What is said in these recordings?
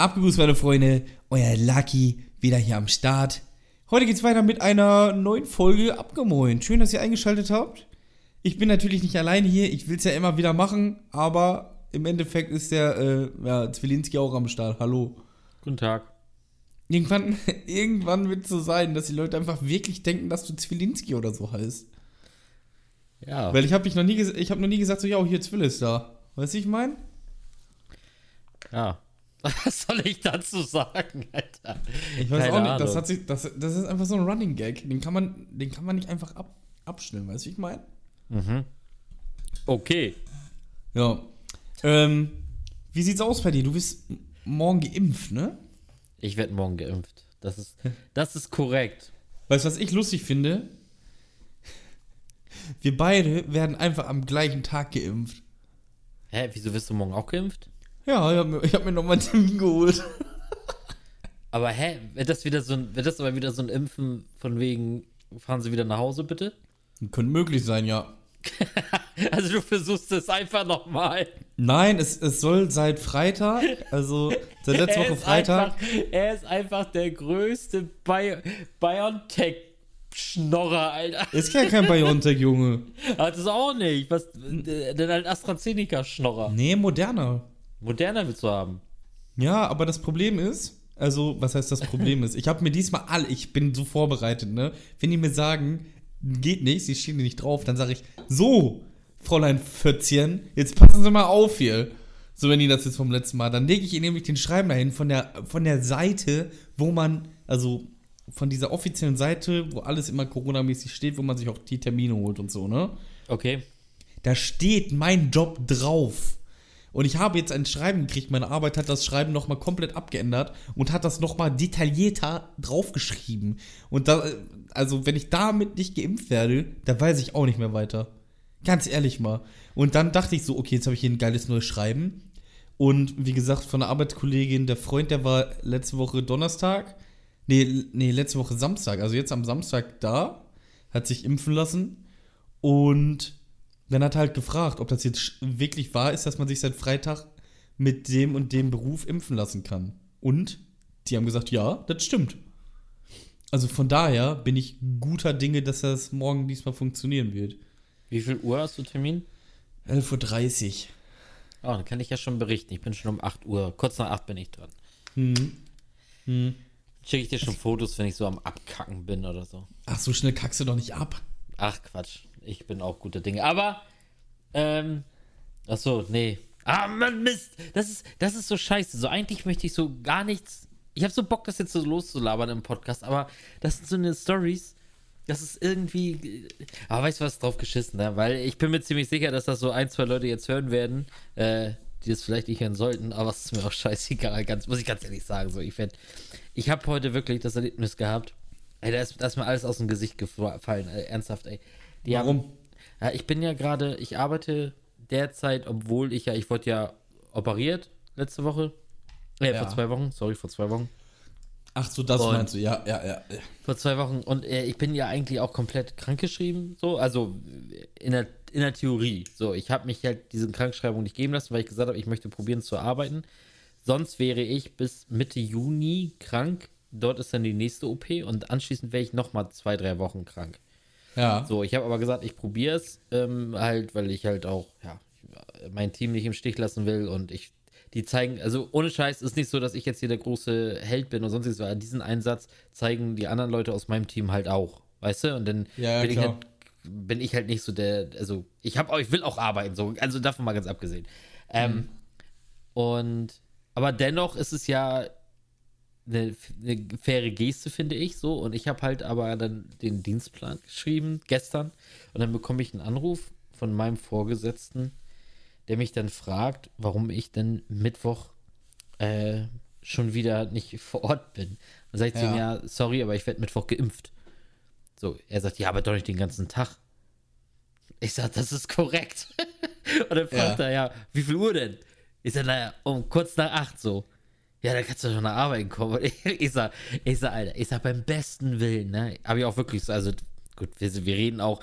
Abgegrüßt, meine Freunde, euer Lucky wieder hier am Start. Heute geht's weiter mit einer neuen Folge Abgemoin. Schön, dass ihr eingeschaltet habt. Ich bin natürlich nicht alleine hier, ich will's ja immer wieder machen, aber im Endeffekt ist der äh, ja, Zwilinski auch am Start. Hallo. Guten Tag. Irgendwann, irgendwann wird es so sein, dass die Leute einfach wirklich denken, dass du Zwilinski oder so heißt. Ja. Weil ich habe noch nie, ich habe noch nie gesagt, so ja, hier Zwill ist da. Weißt du, ich mein? Ja. Was soll ich dazu sagen, Alter? Ich weiß Keine auch nicht, das, hat sich, das, das ist einfach so ein Running Gag. Den kann man, den kann man nicht einfach ab, abschnellen, weißt du, wie ich meine? Okay. Ja. Ähm, wie sieht's aus bei dir? Du bist morgen geimpft, ne? Ich werde morgen geimpft. Das ist, das ist korrekt. Weißt du, was ich lustig finde? Wir beide werden einfach am gleichen Tag geimpft. Hä, wieso wirst du morgen auch geimpft? Ja, ich habe mir, hab mir nochmal einen Termin geholt. Aber hä, wird das wieder so ein, wird das aber wieder so ein Impfen von wegen, fahren Sie wieder nach Hause, bitte? Könnte möglich sein, ja. Also du versuchst es einfach nochmal. Nein, es, es soll seit Freitag, also seit letzter Woche Freitag. Einfach, er ist einfach der größte Bi Biontech-Schnorrer, Alter. Ist ja kein Biontech, Junge. Hat es auch nicht. Was, denn halt AstraZeneca-Schnorrer. Nee, moderner. Moderner willst du haben. Ja, aber das Problem ist, also, was heißt das Problem ist? Ich habe mir diesmal alle, ich bin so vorbereitet, ne? Wenn die mir sagen, geht nicht, sie stehen nicht drauf, dann sage ich, so, Fräulein Fötzchen, jetzt passen Sie mal auf hier. So, wenn die das jetzt vom letzten Mal, dann lege ich ihnen nämlich den Schreiben dahin von der, von der Seite, wo man, also von dieser offiziellen Seite, wo alles immer Corona-mäßig steht, wo man sich auch die Termine holt und so, ne? Okay. Da steht mein Job drauf. Und ich habe jetzt ein Schreiben gekriegt. Meine Arbeit hat das Schreiben nochmal komplett abgeändert und hat das nochmal detaillierter draufgeschrieben. Und da, also wenn ich damit nicht geimpft werde, da weiß ich auch nicht mehr weiter. Ganz ehrlich mal. Und dann dachte ich so, okay, jetzt habe ich hier ein geiles neues Schreiben. Und wie gesagt, von der Arbeitskollegin, der Freund, der war letzte Woche Donnerstag, nee, nee, letzte Woche Samstag, also jetzt am Samstag da, hat sich impfen lassen. Und dann hat er halt gefragt, ob das jetzt wirklich wahr ist, dass man sich seit Freitag mit dem und dem Beruf impfen lassen kann. Und die haben gesagt, ja, das stimmt. Also von daher bin ich guter Dinge, dass das morgen diesmal funktionieren wird. Wie viel Uhr hast du Termin? 11.30 Uhr. Oh, dann kann ich ja schon berichten. Ich bin schon um 8 Uhr. Kurz nach 8 bin ich dran. Hm. Hm. Schicke ich dir schon Fotos, wenn ich so am Abkacken bin oder so. Ach, so schnell kackst du doch nicht ab. Ach, Quatsch. Ich bin auch guter Dinge. Aber, ähm, ach so, nee. Ah, Mann, Mist. Das ist, das ist so scheiße. So, eigentlich möchte ich so gar nichts. Ich habe so Bock, das jetzt so loszulabern im Podcast, aber das sind so eine Stories. Das ist irgendwie. Aber weißt du was drauf geschissen, ne? Weil ich bin mir ziemlich sicher, dass das so ein, zwei Leute jetzt hören werden, äh, die das vielleicht nicht hören sollten, aber es ist mir auch scheißegal, ganz, muss ich ganz ehrlich sagen. So, ich werd, ich habe heute wirklich das Erlebnis gehabt. Ey, da ist, da ist mir alles aus dem Gesicht gefallen, ernsthaft, ey. Die Warum? Haben, ja, ich bin ja gerade, ich arbeite derzeit, obwohl ich ja, ich wurde ja operiert letzte Woche. Äh, Ja. vor zwei Wochen, sorry, vor zwei Wochen. Ach so, das Und- meinst du, ja, ja, ja. Vor zwei Wochen. Und äh, ich bin ja eigentlich auch komplett krankgeschrieben, so, also in der, in der Theorie. So, ich habe mich halt diese Krankschreibung nicht geben lassen, weil ich gesagt habe, ich möchte probieren zu arbeiten. Sonst wäre ich bis Mitte Juni krank. Dort ist dann die nächste OP und anschließend wäre ich nochmal zwei, drei Wochen krank. Ja. So, ich habe aber gesagt, ich probiere es, ähm, halt, weil ich halt auch, ja, mein Team nicht im Stich lassen will und ich, die zeigen, also ohne Scheiß ist nicht so, dass ich jetzt hier der große Held bin und sonstiges, weil diesen Einsatz zeigen die anderen Leute aus meinem Team halt auch, weißt du? Und dann Ja, bin, ich halt, bin ich halt nicht so der, also ich habe auch, ich will auch arbeiten, so, also davon mal ganz abgesehen. Ähm, und, aber dennoch ist es ja eine, eine faire Geste, finde ich so. Und ich habe halt aber dann den Dienstplan geschrieben gestern. Und dann bekomme ich einen Anruf von meinem Vorgesetzten, der mich dann fragt, warum ich denn Mittwoch äh, schon wieder nicht vor Ort bin. Dann sage ich zu ihm, Ja. ja, sorry, aber ich werde Mittwoch geimpft. So, er sagt, ja, aber doch nicht den ganzen Tag. Ich sage, das ist korrekt. Und dann fragt Ja. er, ja, wie viel Uhr denn? Ich sage, naja, um kurz nach acht so. Ja, dann kannst du schon nach Arbeit kommen. Und ich, ich sag, ich sag, Alter, ich sag beim besten Willen, ne? Habe ich auch wirklich so, also gut, wir, wir reden auch,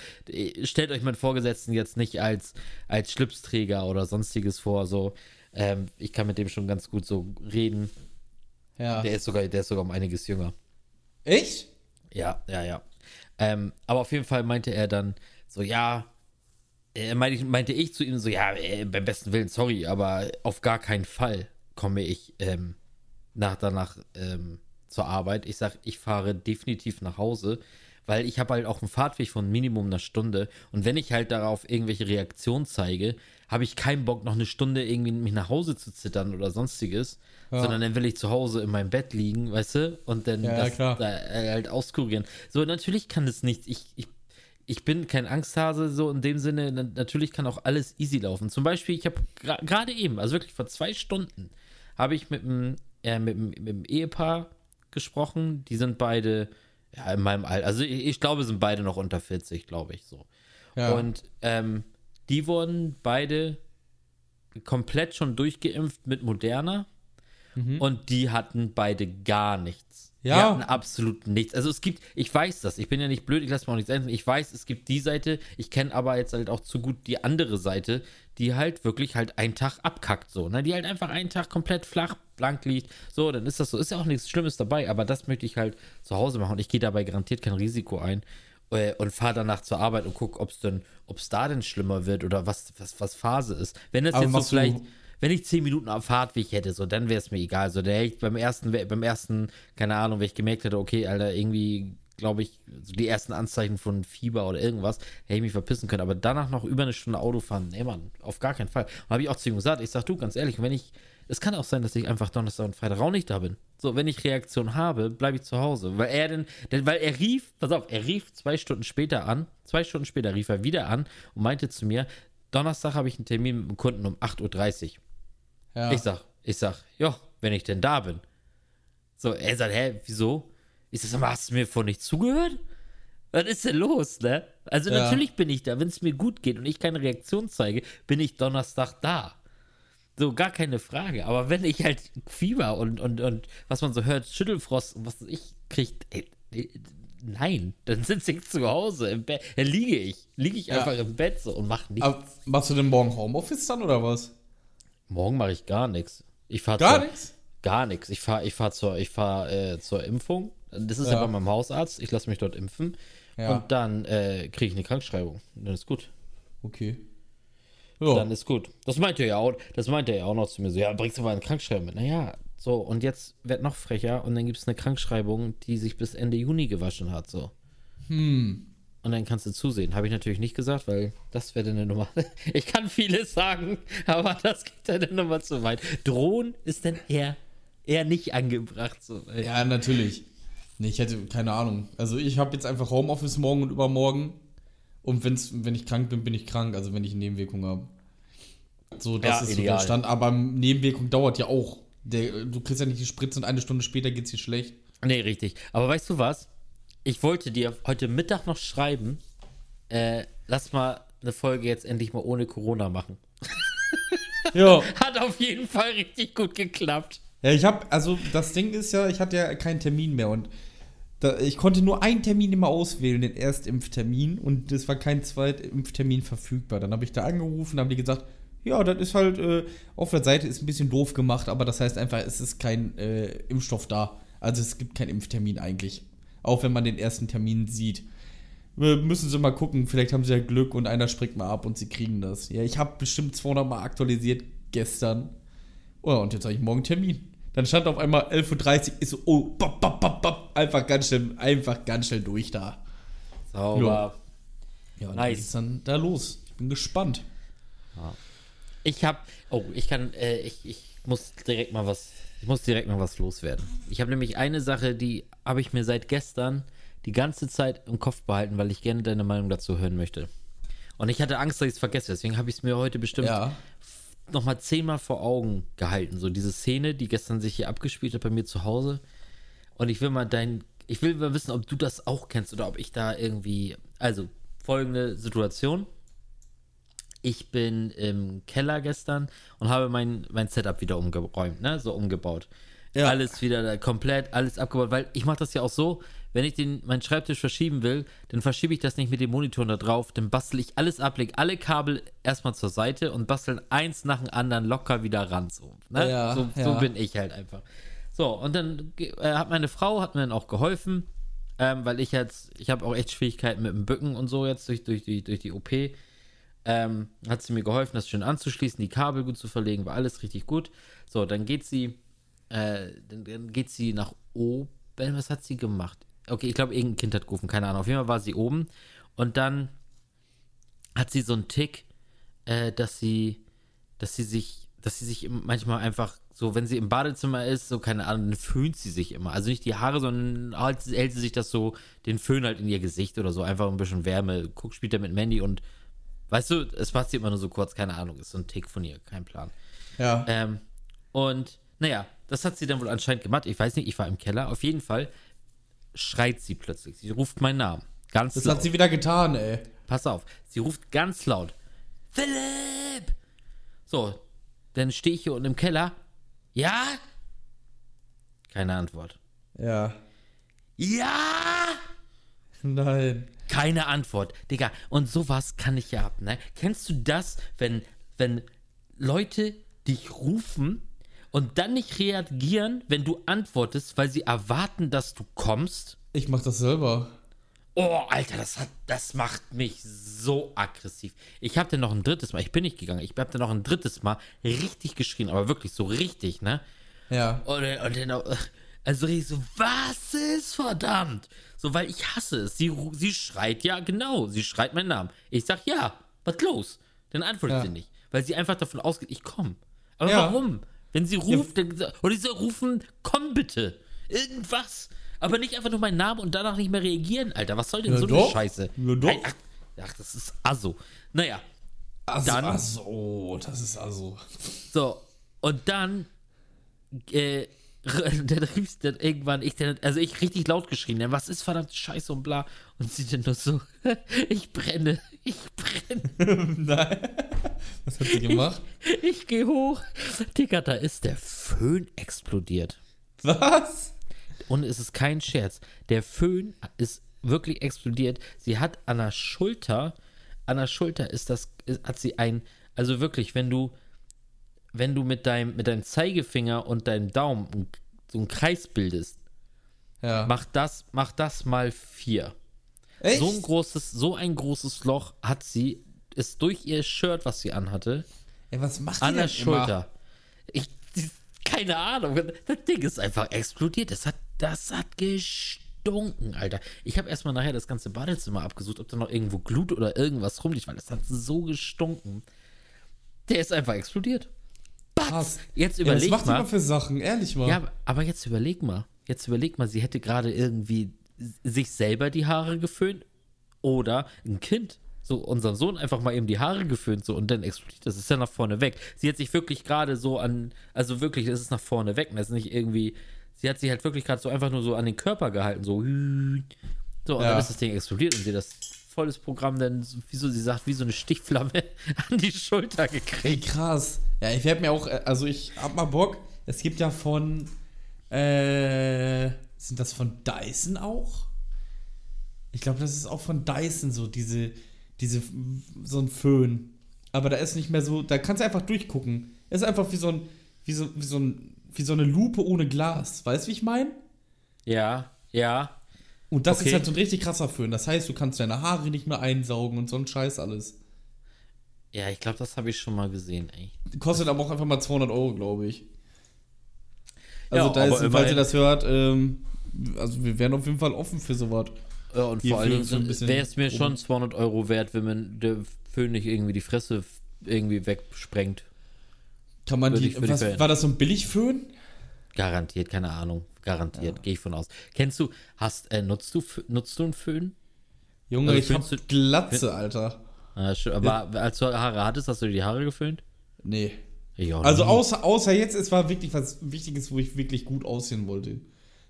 stellt euch meinen Vorgesetzten jetzt nicht als, als Schlipsträger oder sonstiges vor, so. Ähm, ich kann mit dem schon ganz gut so reden. Ja. Der ist sogar, der ist sogar um einiges jünger. Echt? Ja, ja, ja. Ähm, aber auf jeden Fall meinte er dann so, ja, äh, meinte, meinte ich zu ihm so, ja, äh, beim besten Willen, sorry, aber auf gar keinen Fall komme ich ähm, nach, danach ähm, zur Arbeit. Ich sag, ich fahre definitiv nach Hause, weil ich habe halt auch einen Fahrtweg von Minimum einer Stunde und wenn ich halt darauf irgendwelche Reaktionen zeige, habe ich keinen Bock, noch eine Stunde irgendwie mich nach Hause zu zittern oder sonstiges, Ja. sondern dann will ich zu Hause in meinem Bett liegen, weißt du, und dann Ja, ja, das klar. da äh, halt auskurieren. So, natürlich kann es nicht, ich, ich, ich bin kein Angsthase, so in dem Sinne, na- natürlich kann auch alles easy laufen. Zum Beispiel, ich habe gerade eben, also wirklich vor zwei Stunden, habe ich mit einem äh, mit, dem- mit dem Ehepaar gesprochen, die sind beide, ja, in meinem Alter, also ich, ich glaube, sind beide noch unter 40, glaube ich, so. Ja. Und ähm, die wurden beide komplett schon durchgeimpft mit Moderna. Und die hatten beide gar nichts. Die Mhm. Ja. hatten absolut nichts. Also es gibt, ich weiß das, ich bin ja nicht blöd, ich lasse mir auch nichts ändern. Ich weiß, es gibt die Seite, ich kenne aber jetzt halt auch zu gut die andere Seite, die halt wirklich halt einen Tag abkackt so, ne? Die halt einfach einen Tag komplett flach, blank liegt. So, dann ist das so. Ist ja auch nichts Schlimmes dabei, aber das möchte ich halt zu Hause machen. Und ich gehe dabei garantiert kein Risiko ein äh, und fahre danach zur Arbeit und gucke, ob es denn, ob es da denn schlimmer wird oder was, was, was Phase ist. Wenn das Aber jetzt so vielleicht, wenn ich 10 Minuten auf Fahrtweg hätte, so, dann wäre es mir egal. So, der hätte ich beim ersten, beim ersten, keine Ahnung, wenn ich gemerkt hätte, okay, Alter, irgendwie, glaube ich, so die ersten Anzeichen von Fieber oder irgendwas, hätte ich mich verpissen können. Aber danach noch über eine Stunde Auto fahren, nee, Mann, auf gar keinen Fall. Und habe ich auch zu ihm gesagt, ich sag, du, ganz ehrlich, wenn ich, es kann auch sein, dass ich einfach Donnerstag und Freitag auch nicht da bin. So, wenn ich Reaktion habe, bleibe ich zu Hause. Weil er denn, denn, weil er rief, pass auf, er rief zwei Stunden später an, zwei Stunden später rief er wieder an und meinte zu mir, Donnerstag habe ich einen Termin mit dem Kunden um 8.30 Uhr. ja. Ich sag, ich sag, ja, wenn ich denn da bin. So, er sagt, hä, wieso? Ich sag, hast du mir vorhin nicht zugehört? Was ist denn los, ne? Also Ja. natürlich bin ich da, wenn es mir gut geht und ich keine Reaktion zeige, bin ich Donnerstag da. So, gar keine Frage. Aber wenn ich halt Fieber und, und, und was man so hört, Schüttelfrost und was ich kriegt, nein, dann sitze ich zu Hause im Bett, dann liege ich, liege ich Ja. einfach im Bett so und mache nichts. Aber machst du denn morgen Homeoffice dann oder was? Morgen mache ich gar nichts. Ich fahre Gar nichts? Gar nichts. Ich fahre ich fahr zur, ich fahr, äh, zur Impfung. Das ist ja. Ja. bei meinem Hausarzt. Ich lasse mich dort impfen. Ja. Und dann äh, kriege ich eine Krankschreibung. Dann ist gut. Okay. Ja. Dann ist gut. Das meinte er ja auch, das meinte er ja auch noch zu mir so, ja, bringst du mal eine Krankschreibung mit. Naja, so, und jetzt wird noch frecher und dann gibt es eine Krankschreibung, die sich bis Ende Juni gewaschen hat, so. Hm. Und dann kannst du zusehen. Habe ich natürlich nicht gesagt, weil das wäre eine Nummer. Ich kann vieles sagen, aber das geht dann eine Nummer zu weit. Drohen ist dann eher, eher nicht angebracht. So. Ja, natürlich. Nee, ich hätte keine Ahnung. Also ich habe jetzt einfach Homeoffice morgen und übermorgen. Und wenn's, wenn ich krank bin, bin ich krank. Also wenn ich Nebenwirkungen habe. So, das Ja, ist so ideal. der Stand. Aber Nebenwirkung dauert ja auch. Der, du kriegst ja nicht die Spritze und eine Stunde später geht's dir schlecht. Nee, richtig. Aber weißt du was? Ich wollte dir heute Mittag noch schreiben, äh, lass mal eine Folge jetzt endlich mal ohne Corona machen. Ja. Hat auf jeden Fall richtig gut geklappt. Ja, ich habe, also das Ding ist ja, ich hatte ja keinen Termin mehr und da, ich konnte nur einen Termin immer auswählen, den Erstimpftermin und es war kein Zweitimpftermin verfügbar. Dann habe ich da angerufen, haben die gesagt, ja, das ist halt äh, auf der Seite ist ein bisschen doof gemacht, aber das heißt einfach, es ist kein äh, Impfstoff da. Also es gibt keinen Impftermin eigentlich, auch wenn man den ersten Termin sieht. Äh, Müssen sie mal gucken, vielleicht haben sie ja Glück und einer springt mal ab und sie kriegen das. Ja, ich habe bestimmt 200 Mal aktualisiert gestern. Oh, und jetzt habe ich morgen Termin. Dann stand auf einmal 11.30 Uhr, ist so, oh, bap, bap, bap, bap, einfach ganz schnell, einfach ganz schnell durch da. Sauber. Ja, und Nice. dann geht's dann da los. Ich bin gespannt. Ich habe, oh, ich kann, äh, ich, ich muss direkt mal was, ich muss direkt mal was loswerden. Ich habe nämlich eine Sache, die habe ich mir seit gestern die ganze Zeit im Kopf behalten, weil ich gerne deine Meinung dazu hören möchte. Und ich hatte Angst, dass ich es vergesse, deswegen habe ich es mir heute bestimmt Ja. Noch mal zehnmal vor Augen gehalten. So diese Szene, die gestern sich hier abgespielt hat bei mir zu Hause. Und ich will mal dein, ich will mal wissen, ob du das auch kennst oder ob ich da irgendwie, also folgende Situation. Ich bin im Keller gestern und habe mein, mein Setup wieder umgeräumt, ne, so umgebaut. Ja. Alles wieder komplett, alles abgebaut, weil ich mache das ja auch so, wenn ich den, meinen Schreibtisch verschieben will, dann verschiebe ich das nicht mit dem Monitor da drauf, dann bastel ich alles ab, leg alle Kabel erstmal zur Seite und basteln eins nach dem anderen locker wieder ran. So, ne? Ja, so, ja. so bin ich halt einfach. So, und dann äh, hat meine Frau, hat mir dann auch geholfen, ähm, weil ich jetzt, ich habe auch echt Schwierigkeiten mit dem Bücken und so jetzt durch, durch, die, durch die OP. Ähm, hat sie mir geholfen, das schön anzuschließen, die Kabel gut zu verlegen, war alles richtig gut. So, dann geht sie, äh, dann, dann geht sie nach oben. Was hat sie gemacht? Okay, ich glaube, irgendein Kind hat gerufen, keine Ahnung. Auf jeden Fall war sie oben und dann hat sie so einen Tick, äh, dass sie, dass sie sich, dass sie sich manchmal einfach so, wenn sie im Badezimmer ist, so keine Ahnung, dann föhnt sie sich immer. Also nicht die Haare, sondern halt, hält sie sich das so, den Föhn halt in ihr Gesicht oder so, einfach ein bisschen Wärme. Guckt, spielt er mit Mandy und weißt du, es passt ihr immer nur so kurz, keine Ahnung, ist so ein Tick von ihr, kein Plan. Ja. Ähm, und naja, das hat sie dann wohl anscheinend gemacht. Ich weiß nicht, ich war im Keller. Auf jeden Fall schreit sie plötzlich. Sie ruft meinen Namen. Ganz das laut. hat sie wieder getan, ey. Pass auf. Sie ruft ganz laut. Philipp! So, dann stehe ich hier unten im Keller. Ja? Keine Antwort. Ja. Ja! Nein. Keine Antwort. Digga, und sowas kann ich ja ab, ne? Kennst du das, wenn, wenn Leute dich rufen und dann nicht reagieren, wenn du antwortest, weil sie erwarten, dass du kommst? Ich mach das selber. Oh, Alter, das, hat, das macht mich so aggressiv. Ich habe dann noch ein drittes Mal, ich bin nicht gegangen, ich habe dann noch ein drittes Mal richtig geschrien, aber wirklich so richtig, ne? Ja. Und, dann- und dann, auch- also richtig so, was ist verdammt? So, weil ich hasse es. Sie, sie schreit, ja, genau, sie schreit meinen Namen. Ich sag, ja, was los? Dann antwortet Ja. sie nicht, weil sie einfach davon ausgeht, ich komme. Aber Ja. warum? Wenn sie ruft, dann, oder sie rufen, komm bitte. Irgendwas. Aber nicht einfach nur meinen Namen und danach nicht mehr reagieren, Alter. Was soll denn Ja, so eine doch. Scheiße? Ja, doch. Ach, ach, das ist Asso. Naja, Also, Dann- also, das ist also. so, und dann, äh, dann rief dann irgendwann, ich dann, also ich richtig laut geschrien, was ist verdammt Scheiße und bla. Und sie dann nur so, ich brenne, ich brenne, Nein. Was hat sie gemacht? ich gehe hoch. Digga, da ist der Föhn explodiert. Was? Und es ist kein Scherz. Der Föhn ist wirklich explodiert. Sie hat an der Schulter, an der Schulter ist das, ist, hat sie ein, also wirklich, wenn du, wenn du mit deinem, mit deinem Zeigefinger und deinem Daumen so einen Kreis bildest, Ja. mach das, mach das mal vier. Echt? So ein großes, so ein großes Loch hat sie, ist durch ihr Shirt, was sie anhatte, Ey, was macht an der? Schulter. Ich, keine Ahnung. Das Ding ist einfach explodiert. Das hat, das hat gestunken, Alter. Ich habe erstmal nachher das ganze Badezimmer abgesucht, ob da noch irgendwo Glut oder irgendwas rumliegt, weil das hat so gestunken. Der ist einfach explodiert. Batz. Krass. Jetzt Ja, was überleg macht die mal. mal für Sachen? Ehrlich mal. Ja, aber jetzt überleg mal. Jetzt überleg mal, sie hätte gerade irgendwie sich selber die Haare geföhnt oder ein Kind. So, unserem Sohn einfach mal eben die Haare geföhnt so und dann explodiert das. ist ja nach vorne weg. Sie hat sich wirklich gerade so an, also wirklich, das ist nach vorne weg. Das ist nicht irgendwie, sie hat sich halt wirklich gerade so einfach nur so an den Körper gehalten, so. So, und Ja. dann ist das Ding explodiert und sie das volles Programm dann, so- wie so, sie sagt, wie so eine Stichflamme an die Schulter gekriegt. krass. Ja, ich werde mir auch, äh, also ich hab mal Bock. Es gibt ja von, äh, sind das von Dyson auch? Ich glaube, das ist auch von Dyson so, diese, diese, so ein Föhn. Aber da ist nicht mehr so, da kannst du einfach durchgucken. Ist einfach wie so ein, wie so, wie so ein, wie so eine Lupe ohne Glas. Weißt du, wie ich meine? Ja, ja. Und das Okay. ist halt so ein richtig krasser Föhn. Das heißt, du kannst deine Haare nicht mehr einsaugen und so ein Scheiß alles. Ja, ich glaube, das habe ich schon mal gesehen, ey. Kostet aber auch einfach mal 200 Euro, glaube ich. Also Ja, da ist, falls ihr das hört, ähm, also wir wären auf jeden Fall offen für sowas. Ja, und Hier vor bisschen wäre es mir schon 200 Euro wert, wenn man der Föhn nicht irgendwie die Fresse irgendwie wegsprengt. Kann man die, ich- was, war das so ein Billigföhn? Garantiert, keine Ahnung. Garantiert, gehe ich von aus. Kennst du, hast, äh, nutzt du, nutzt du einen Föhn? Junge, Also ich hab du- Glatze, Alter. Ah, schön, aber als du Haare hattest, hast du dir die Haare geföhnt? Nee. Also außer, außer jetzt, es war wirklich was Wichtiges, wo ich wirklich gut aussehen wollte.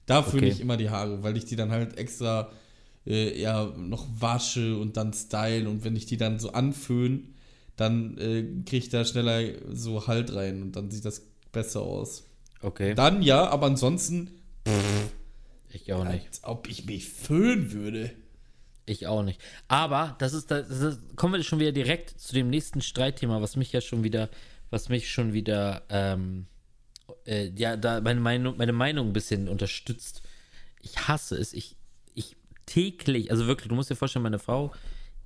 Da föhne Okay. ich immer die Haare, weil ich die dann halt extra äh, ja, noch wasche und dann style und wenn ich die dann so anföhne, dann äh, kriege ich da schneller so Halt rein und dann sieht das besser aus. Okay, Dann ja, aber ansonsten, ich auch nicht. als ob ich mich föhnen würde. Ich auch nicht. Aber das ist, das ist, kommen wir schon wieder direkt zu dem nächsten Streitthema, was mich ja schon wieder, was mich schon wieder, ähm, äh, ja, da meine Meinung, meine Meinung ein bisschen unterstützt. Ich hasse es. Ich, ich täglich, also wirklich, du musst dir vorstellen, meine Frau,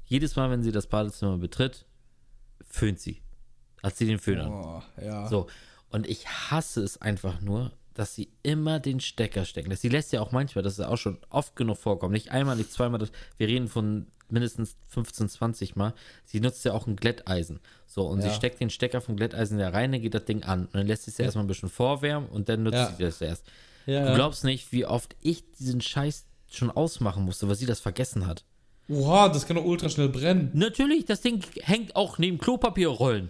jedes Mal, wenn sie das Badezimmer betritt, föhnt sie. Hat sie den Föhn an. Oh, ja. So. Und ich hasse es einfach nur, dass sie immer den Stecker stecken lässt. Sie lässt ja auch manchmal, das ist auch schon oft genug vorkommen. Nicht einmal, nicht zweimal. Das, wir reden von mindestens 15, 20 Mal. Sie nutzt ja auch ein Glätteisen. So, und Ja. sie steckt den Stecker vom Glätteisen da rein, dann geht das Ding an. Und dann lässt sie es ja erstmal ein bisschen vorwärmen und dann nutzt Ja. sie das erst. Ja, Du glaubst nicht, wie oft ich diesen Scheiß schon ausmachen musste, weil sie das vergessen hat. Oha, das kann doch ultra schnell brennen. Natürlich, das Ding hängt auch neben Klopapierrollen.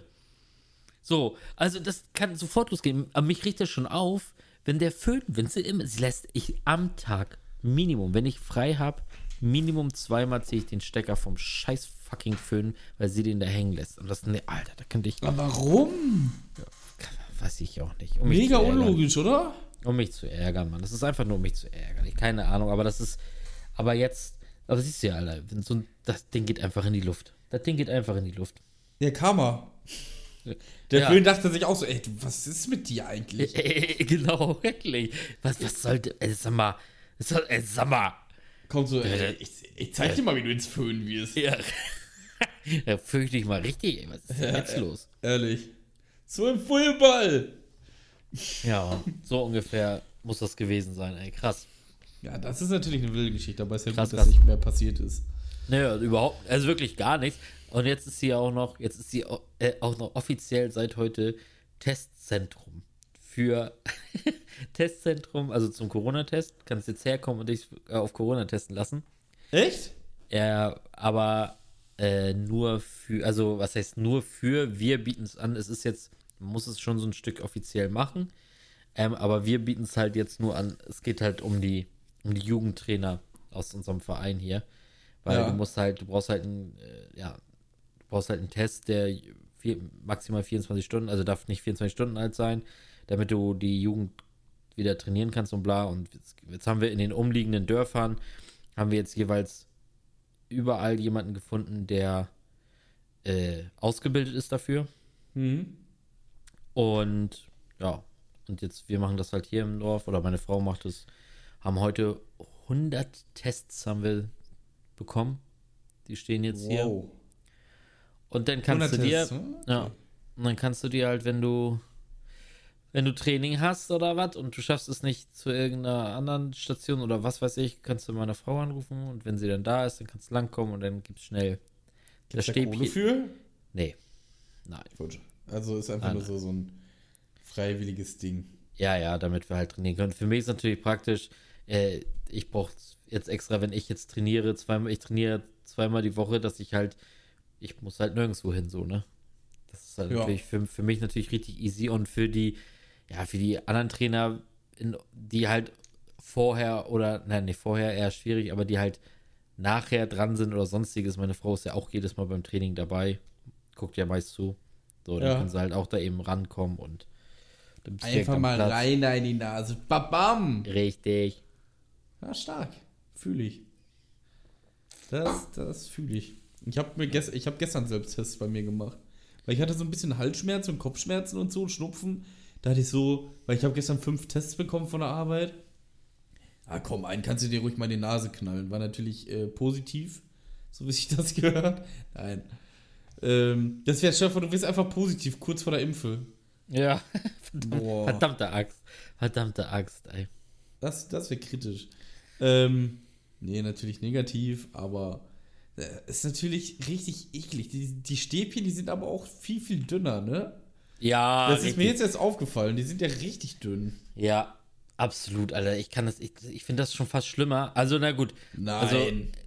So, also das kann sofort losgehen. Aber mich riecht das schon auf, wenn der Föhn, wenn sie immer, sie lässt ich am Tag Minimum, wenn ich frei habe, Minimum zweimal ziehe ich den Stecker vom scheiß fucking Föhn, weil sie den da hängen lässt. Und das, ne, Alter, da könnte ich, Aber warum? weiß ich auch nicht. Um Mega unlogisch, oder? Um mich zu ärgern, Mann. Das ist einfach nur, um mich zu ärgern. Ich, keine Ahnung, aber das ist, aber jetzt, aber siehst du ja, Alter, so ein, das Ding geht einfach in die Luft. Das Ding geht einfach in die Luft. Ja, Karma. Der Ja. Film dachte sich auch so, ey, du, was ist mit dir eigentlich? genau, wirklich. Was, was sollte. Ey, sag mal. Soll, ey, sag mal. Kommt so, ey, ich, ich zeig dir mal, wie du ins Föhn wirst. Ja. ja fürchte ich mal richtig. Ey, was ist denn jetzt los? Ehrlich. So im Fußball. Ja, so ungefähr muss das gewesen sein, ey. Krass. Ja, das ist natürlich eine wilde Geschichte, aber es ist ja Krass, gut, dass krass. nicht mehr passiert ist. Naja, überhaupt. Also wirklich gar nichts. Und jetzt ist sie auch noch. Jetzt ist sie äh, auch noch offiziell seit heute Testzentrum. Für Testzentrum, also zum Corona-Test. Kannst jetzt herkommen und dich äh, auf Corona testen lassen. Echt? Ja, aber äh, nur für, also was heißt nur für, wir bieten es an, es ist jetzt, man muss es schon so ein Stück offiziell machen, ähm, aber wir bieten es halt jetzt nur an, es geht halt um die, um die Jugendtrainer aus unserem Verein hier, weil Ja. du musst halt, du brauchst halt einen, äh, ja, du brauchst halt einen Test, der vier, maximal 24 Stunden, also darf nicht 24 Stunden alt sein, damit du die Jugend wieder trainieren kannst und bla. Und jetzt, jetzt haben wir in den umliegenden Dörfern, haben wir jetzt jeweils überall jemanden gefunden, der äh, ausgebildet ist dafür. Mhm. Und ja, und jetzt, wir machen das halt hier im Dorf, oder meine Frau macht es, haben heute 100 Tests haben wir bekommen. Die stehen jetzt hier. Wow. Und dann kannst du 100 dir, Tests, ne? ja, und dann kannst du dir halt, wenn du, wenn du Training hast oder was und du schaffst es nicht zu irgendeiner anderen Station oder was weiß ich, kannst du meine Frau anrufen und wenn sie dann da ist, dann kannst du langkommen und dann gibt's schnell das Stäbchen. für? Nee. Nein. Gut. Also ist einfach Nein, nur so, so ein freiwilliges Ding. Ja, ja, damit wir halt trainieren können. Für mich ist natürlich praktisch, äh, ich brauche jetzt extra, wenn ich jetzt trainiere, zweimal, ich trainiere zweimal die Woche, dass ich halt, ich muss halt nirgendwo hin, so, ne? Das ist halt Ja. natürlich für, für mich natürlich richtig easy und für die, ja, für die anderen Trainer, in, die halt vorher oder, nein, nicht vorher, eher schwierig, aber die halt nachher dran sind oder sonstiges. Meine Frau ist ja auch jedes Mal beim Training dabei, guckt ja meist zu. So, dann Ja. können sie halt auch da eben rankommen und Einfach mal Platz. rein in die Nase. Babam! Richtig. Ja, stark. Fühle ich. Das, das fühle ich. Ich habe mir gest ich hab gestern Selbsttests bei mir gemacht. Weil ich hatte so ein bisschen Halsschmerzen und Kopfschmerzen und so, Schnupfen. Da hatte ich so, weil ich habe gestern fünf Tests bekommen von der Arbeit. Ah, komm, einen kannst du dir ruhig mal in die Nase knallen. War natürlich äh, positiv, so wie sich das gehört. Nein. Ähm, das wäre, Stefan, du wirst einfach positiv, kurz vor der Impfe. Ja. Boah. Verdammte Axt. Verdammte Axt, ey. Das, das wäre kritisch. Ähm, nee, natürlich negativ, aber äh, ist natürlich richtig eklig. Die, die Stäbchen, die sind aber auch viel, viel dünner, ne? Ja, das ist mir jetzt erst aufgefallen. Die sind ja richtig dünn. Ja, absolut, Alter. Ich kann das, ich, ich finde das schon fast schlimmer. Also, na gut. Nein. Also,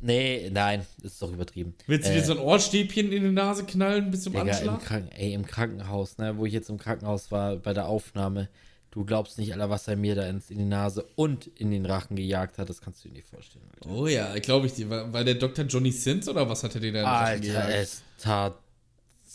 nee, nein, ist doch übertrieben. Willst du Äh, dir so ein Ohrstäbchen in die Nase knallen bis zum Digga, im, Anschlag? Kranken, ey, im Krankenhaus, ne, wo ich jetzt im Krankenhaus war bei der Aufnahme. Du glaubst nicht, Alter, was er mir da ins, in die Nase und in den Rachen gejagt hat. Das kannst du dir nicht vorstellen, Alter. Oh ja, glaube ich dir. War, war der Dr. Johnny Sins oder was hat er dir da in den Rachen Alter, gejagt? es tat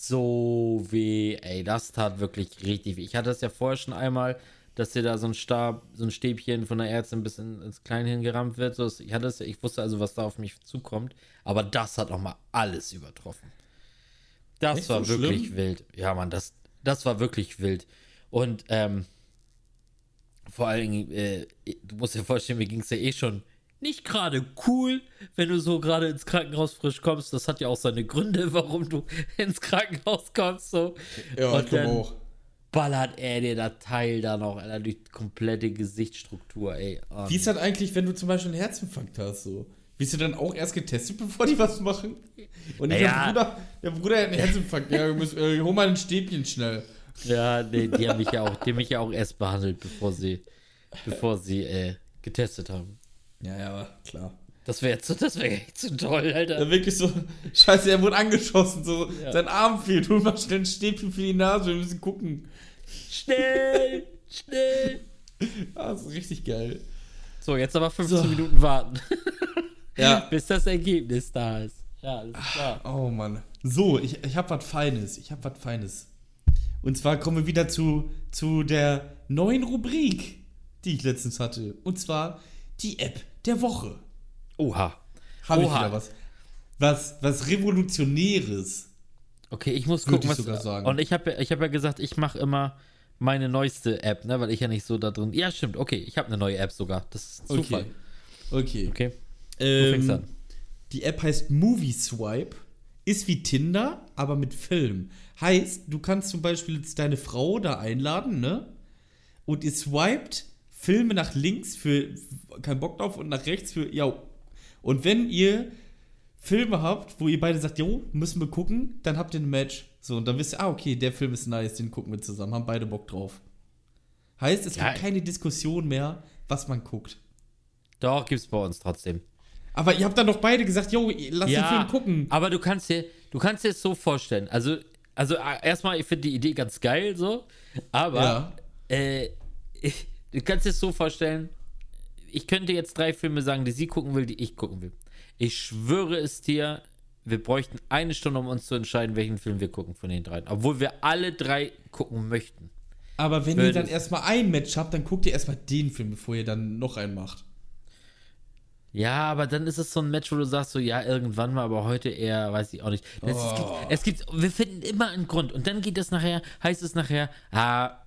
so weh, ey, das tat wirklich richtig weh. Ich hatte es ja vorher schon einmal, dass dir da so ein Stab, so ein Stäbchen von der Ärztin bis in, ins Kleine hingerammt wird. So, ich hatte ja- ich wusste also, was da auf mich zukommt, aber das hat nochmal alles übertroffen. Das Echt war so wirklich schlimm? wild. Ja, Mann, das, das war wirklich wild. Und ähm, Vor allen Dingen, äh, du musst dir vorstellen, mir ging es ja eh schon nicht gerade cool, wenn du so gerade ins Krankenhaus frisch kommst. Das hat ja auch seine Gründe, warum du ins Krankenhaus kommst. So. Ja, Und ich dann auch. Ballert er dir das Teil da noch, Alter, durch die komplette Gesichtsstruktur, ey. Oh, Wie ist das eigentlich, wenn du zum Beispiel einen Herzinfarkt hast? So? Wirst du dann auch erst getestet, bevor die was machen? Und Naja. der Bruder, der Bruder hat einen Herzinfarkt. Ja, musst, äh, hol mal ein Stäbchen schnell. Ja, nee, die haben mich ja auch, die haben mich ja auch erst behandelt, bevor sie, bevor sie äh, getestet haben. Ja, ja, klar. Das wäre zu, das wäre echt zu toll, Alter. Ja, wirklich so, scheiße, er wurde angeschossen, so, sein Arm fehlt, hol mal schnell ein Stäbchen für die Nase, wir müssen gucken. Schnell, schnell. Ah, das ist richtig geil. So, jetzt aber 15 So. Minuten warten, Ja. bis das Ergebnis da ist. Ja, alles klar. Oh Mann. So, ich, ich hab was Feines. Ich hab was Feines. Und zwar kommen wir wieder zu, zu der neuen Rubrik, die ich letztens hatte. Und zwar die App der Woche. Oha. Habe ich wieder was. Was, was Revolutionäres. Okay, ich muss gucken, ich was. sogar sagen. Und ich habe ja, ich hab ja gesagt, ich mache immer meine neueste App, ne, weil ich ja nicht so da drin. Ja, stimmt. Okay, ich habe eine neue App sogar. Das ist Zufall. Okay. Okay. Okay. Du fängst Ähm, an. die App heißt Movie Swipe. Ist wie Tinder, aber mit Film. Heißt, du kannst zum Beispiel jetzt deine Frau da einladen, ne? Und ihr swiped Filme nach links für kein Bock drauf und nach rechts für ja. Und wenn ihr Filme habt, wo ihr beide sagt, jo, müssen wir gucken, dann habt ihr ein Match. So, und dann wisst ihr, ah, okay, der Film ist nice, den gucken wir zusammen, haben beide Bock drauf. Heißt, es Ja. gibt keine Diskussion mehr, was man guckt. Doch, gibt's bei uns trotzdem. Aber ihr habt dann doch beide gesagt, jo, lass den Film gucken. aber du kannst dir, du kannst dir es so vorstellen. Also, also äh, erstmal, ich finde die Idee ganz geil, so. Aber Ja. äh, ich, du kannst dir es so vorstellen. Ich könnte jetzt drei Filme sagen, die sie gucken will, die ich gucken will. Ich schwöre es dir, wir bräuchten eine Stunde, um uns zu entscheiden, welchen Film wir gucken von den dreien. Obwohl wir alle drei gucken möchten. Aber wenn ihr dann erstmal ein Match habt, dann guckt ihr erstmal den Film, bevor ihr dann noch einen macht. Ja, aber dann ist es so ein Match, wo du sagst, so, ja, irgendwann mal, aber heute eher, weiß ich auch nicht. Das, Oh. es, gibt, es gibt, wir finden immer einen Grund. Und dann geht es nachher, heißt es nachher, ah,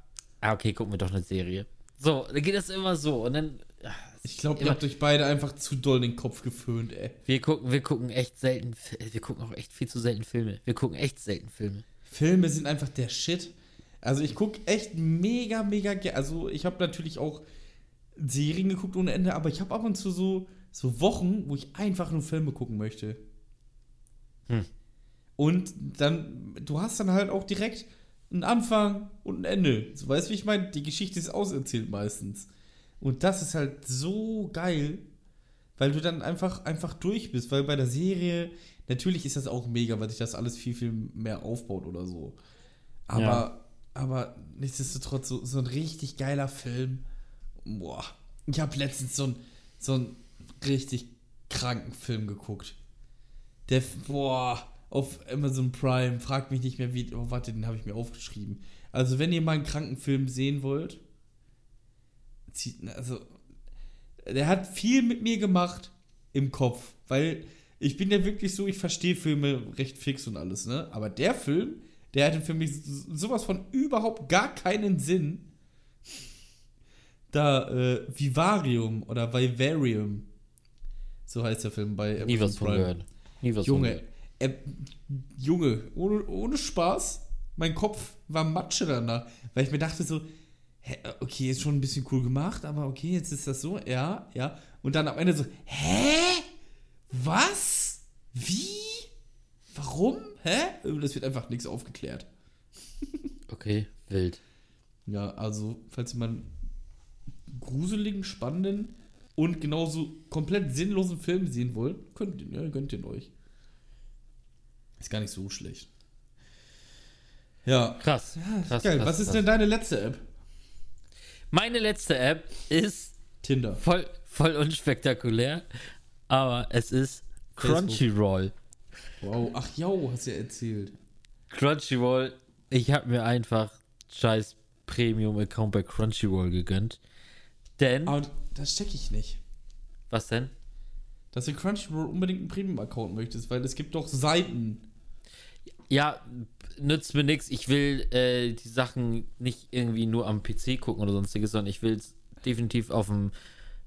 ah, okay, gucken wir doch eine Serie. So, dann geht das immer so. Und dann, ah, Ich glaube, ihr habt euch beide einfach zu doll den Kopf geföhnt, ey. wir gucken, wir gucken echt selten, wir gucken auch echt viel zu selten Filme. Wir gucken echt selten Filme. Filme sind einfach der Shit. Also ich gucke echt mega, mega gerne. Also ich habe natürlich auch Serien geguckt ohne Ende, aber ich habe ab und zu so, so Wochen, wo ich einfach nur Filme gucken möchte. Hm. Und dann, du hast dann halt auch direkt einen Anfang und ein Ende. So, weißt du, wie ich meine? Die Geschichte ist auserzählt meistens. Und das ist halt so geil, weil du dann einfach, einfach durch bist. Weil bei der Serie, natürlich ist das auch mega, weil sich das alles viel, viel mehr aufbaut oder so. Aber, Ja. aber nichtsdestotrotz, so, so ein richtig geiler Film. Boah. Ich habe letztens so, ein, so einen richtig kranken Film geguckt. Der, boah, auf Amazon Prime, fragt mich nicht mehr, wie, oh, warte, den habe ich mir aufgeschrieben. Also, wenn ihr mal einen kranken Film sehen wollt, zieht, also, der hat viel mit mir gemacht im Kopf, weil ich bin ja wirklich so, ich verstehe Filme recht fix und alles, ne? Aber der Film, der hatte für mich sowas von überhaupt gar keinen Sinn. Da, äh, Vivarium oder Vivarium, so heißt der Film bei Amazon Nie was von Prime. gehört. Nie was von Junge, gehört. Äh, Junge, ohne, ohne Spaß, mein Kopf war Matsche danach, weil ich mir dachte so, hä, okay, ist schon ein bisschen cool gemacht, aber okay, jetzt ist das so, ja, ja. Und dann am Ende so, hä? Was? Wie? Warum? Hä? Das wird einfach nichts aufgeklärt. Okay, wild. Ja, also, falls ihr mal einen gruseligen, spannenden und genauso komplett sinnlosen Film sehen wollt, könnt ihr, ja, gönnt ihn euch. Ist gar nicht so schlecht. Ja. Krass. Ja, krass, geil. krass, Was ist krass. denn deine letzte App? Meine letzte App ist Tinder. voll, voll unspektakulär, aber es ist Facebook. Crunchyroll. Wow. Ach ja, hast du ja erzählt. Crunchyroll, ich habe mir einfach scheiß Premium-Account bei Crunchyroll gegönnt. Denn, Aber das check ich nicht. was denn? Dass du Crunchyroll unbedingt einen Premium-Account möchtest, weil es gibt doch Seiten. Ja, nützt mir nichts. Ich will äh, die Sachen nicht irgendwie nur am PC gucken oder sonstiges, sondern ich will definitiv auf dem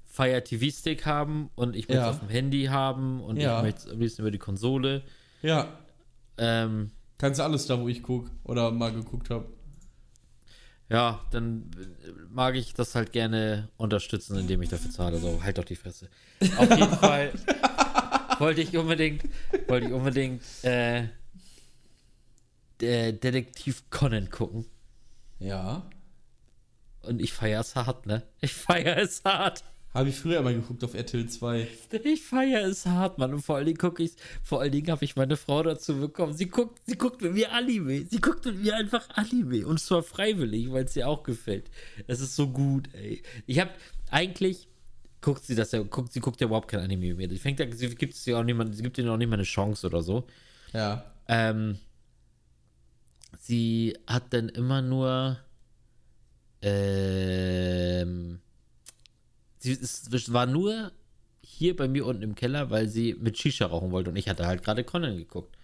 Fire TV Stick haben und ich möchte Ja. es auf dem Handy haben und Ja. ich möchte es am liebsten über die Konsole. Ja, Ähm, kannst du alles da, wo ich gucke oder mal geguckt habe. ja, dann äh, mag ich das halt gerne unterstützen, indem ich dafür zahle. So, halt doch die Fresse. Auf jeden Fall wollte ich unbedingt, wollte ich unbedingt äh, der Detektiv Conan gucken. Ja. Und ich feiere es hart, ne? Ich feiere es hart. Habe ich früher immer geguckt auf RTL 2. Ich feiere es hart, Mann. Und vor allen Dingen gucke ich vor allen Dingen habe ich meine Frau dazu bekommen. Sie guckt, sie guckt mit mir Anime. Sie guckt mit mir einfach Anime. Und zwar freiwillig, weil es ihr auch gefällt. Es ist so gut, ey. Ich habe eigentlich guckt sie das ja, guckt, sie guckt ja überhaupt kein Anime mehr. Sie fängt ja, sie gibt es ja auch niemand, sie gibt ihnen auch nicht mal eine Chance oder so. Ja. Ähm, sie hat dann immer nur. Ähm, sie ist, war nur hier bei mir unten im Keller, weil sie mit Shisha rauchen wollte und ich hatte halt gerade Conan geguckt.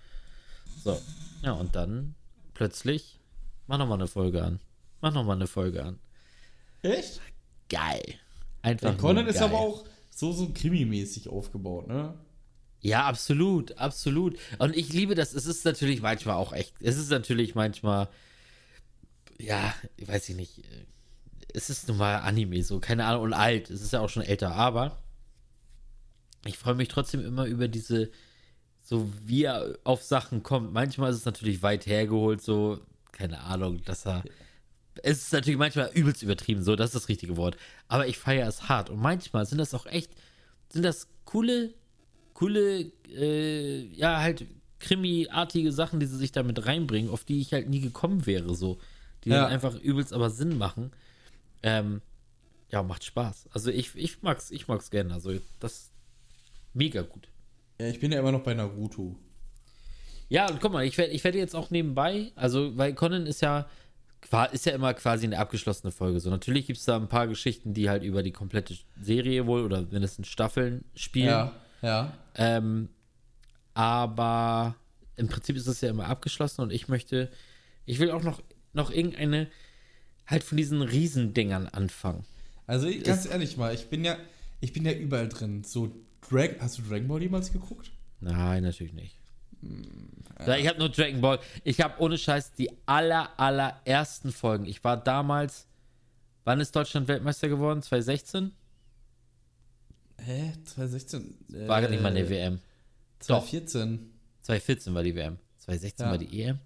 So. Ja, und dann plötzlich, mach nochmal eine Folge an. Mach nochmal eine Folge an. Echt? Geil. Einfach. Der Conan ist aber auch so, so krimi-mäßig aufgebaut, ne? Ja, absolut, absolut. Und ich liebe das. Es ist natürlich manchmal auch echt. Es ist natürlich manchmal, ja, weiß ich nicht. äh, Es ist nun mal Anime, so, keine Ahnung, und alt. Es ist ja auch schon älter, aber ich freue mich trotzdem immer über diese, so wie er auf Sachen kommt. Manchmal ist es natürlich weit hergeholt, so, keine Ahnung, dass er. Es ist natürlich manchmal übelst übertrieben, so, das ist das richtige Wort. Aber ich feiere es hart. Und manchmal sind das auch echt, sind das coole coole, äh, ja, halt Krimi-artige Sachen, die sie sich damit reinbringen, auf die ich halt nie gekommen wäre, so. Die Ja. dann einfach übelst aber Sinn machen. Ähm, ja, macht Spaß. Also ich, ich mag's, ich mag's gerne. Also das mega gut. Ja, ich bin ja immer noch bei Naruto. Ja, und guck mal, ich werde ich werd jetzt auch nebenbei, also, weil Conan ist ja, ist ja immer quasi eine abgeschlossene Folge. So, natürlich gibt es da ein paar Geschichten, die halt über die komplette Serie wohl oder mindestens Staffeln spielen. Ja, ja. Ähm, aber im Prinzip ist es ja immer abgeschlossen und ich möchte, ich will auch noch, noch irgendeine halt von diesen Riesendingern anfangen. Also ich- ganz ehrlich mal, ich bin ja, ich bin ja überall drin. So Drag, hast du Dragon Ball jemals geguckt? Nein, natürlich nicht. Ja, Ich habe nur Dragon Ball. Ich habe ohne Scheiß die aller, allerersten Folgen. Ich war damals, wann ist Deutschland Weltmeister geworden? 2016? Hä? 2016? Äh, War gar nicht mal eine WM. 2014. 2014 war die WM. 2016 Ja. war die EM.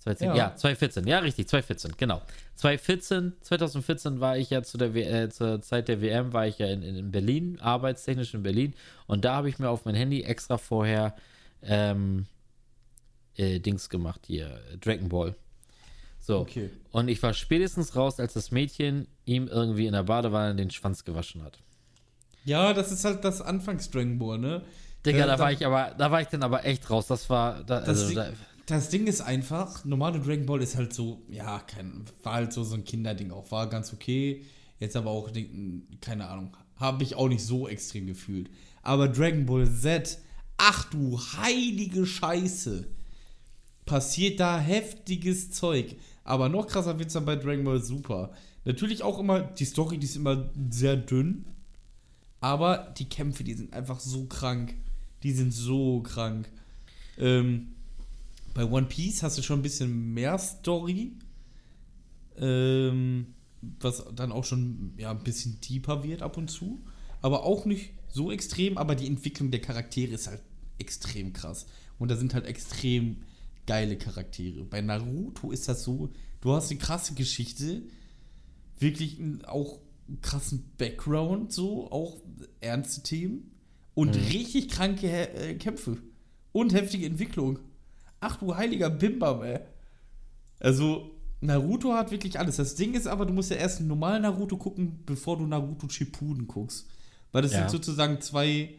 2010, Ja. ja. 2014, ja, richtig, 2014, genau. 2014, 2014 war ich ja zu der w äh, zur Zeit der WM, war ich ja in, in Berlin, arbeitstechnisch in Berlin. Und da habe ich mir auf mein Handy extra vorher ähm, äh, Dings gemacht, hier, Dragon Ball. So. Okay. Und ich war spätestens raus, als das Mädchen ihm irgendwie in der Badewanne den Schwanz gewaschen hat. Ja, das ist halt das Anfangs Ball, ne? Digga, Äh, da da- war ich aber, da war ich dann aber echt raus. Das war, da, Das, also, Ding, da, das Ding ist einfach, normale Dragon Ball ist halt so, ja, kein, war halt so, so ein Kinderding auch, war ganz okay. Jetzt aber auch, keine Ahnung, habe ich auch nicht so extrem gefühlt. Aber Dragon Ball Z, ach du heilige Scheiße, passiert da heftiges Zeug. Aber noch krasser wird es dann bei Dragon Ball Super. Natürlich auch immer, die Story, die ist immer sehr dünn. Aber die Kämpfe, die sind einfach so krank. Die sind so krank. Ähm, bei One Piece hast du schon ein bisschen mehr Story. Ähm, was dann auch schon ja, ein bisschen deeper wird ab und zu. Aber auch nicht so extrem, aber die Entwicklung der Charaktere ist halt extrem krass. Und da sind halt extrem geile Charaktere. Bei Naruto ist das so, du hast eine krasse Geschichte, wirklich auch krassen Background, so, auch ernste Themen und richtig kranke äh, Kämpfe und heftige Entwicklung. Ach du heiliger Bimbam, ey. Also, Naruto hat wirklich alles. Das Ding ist aber, du musst ja erst einen normalen Naruto gucken, bevor du Naruto Shippuden guckst. Weil das Ja. sind sozusagen zwei,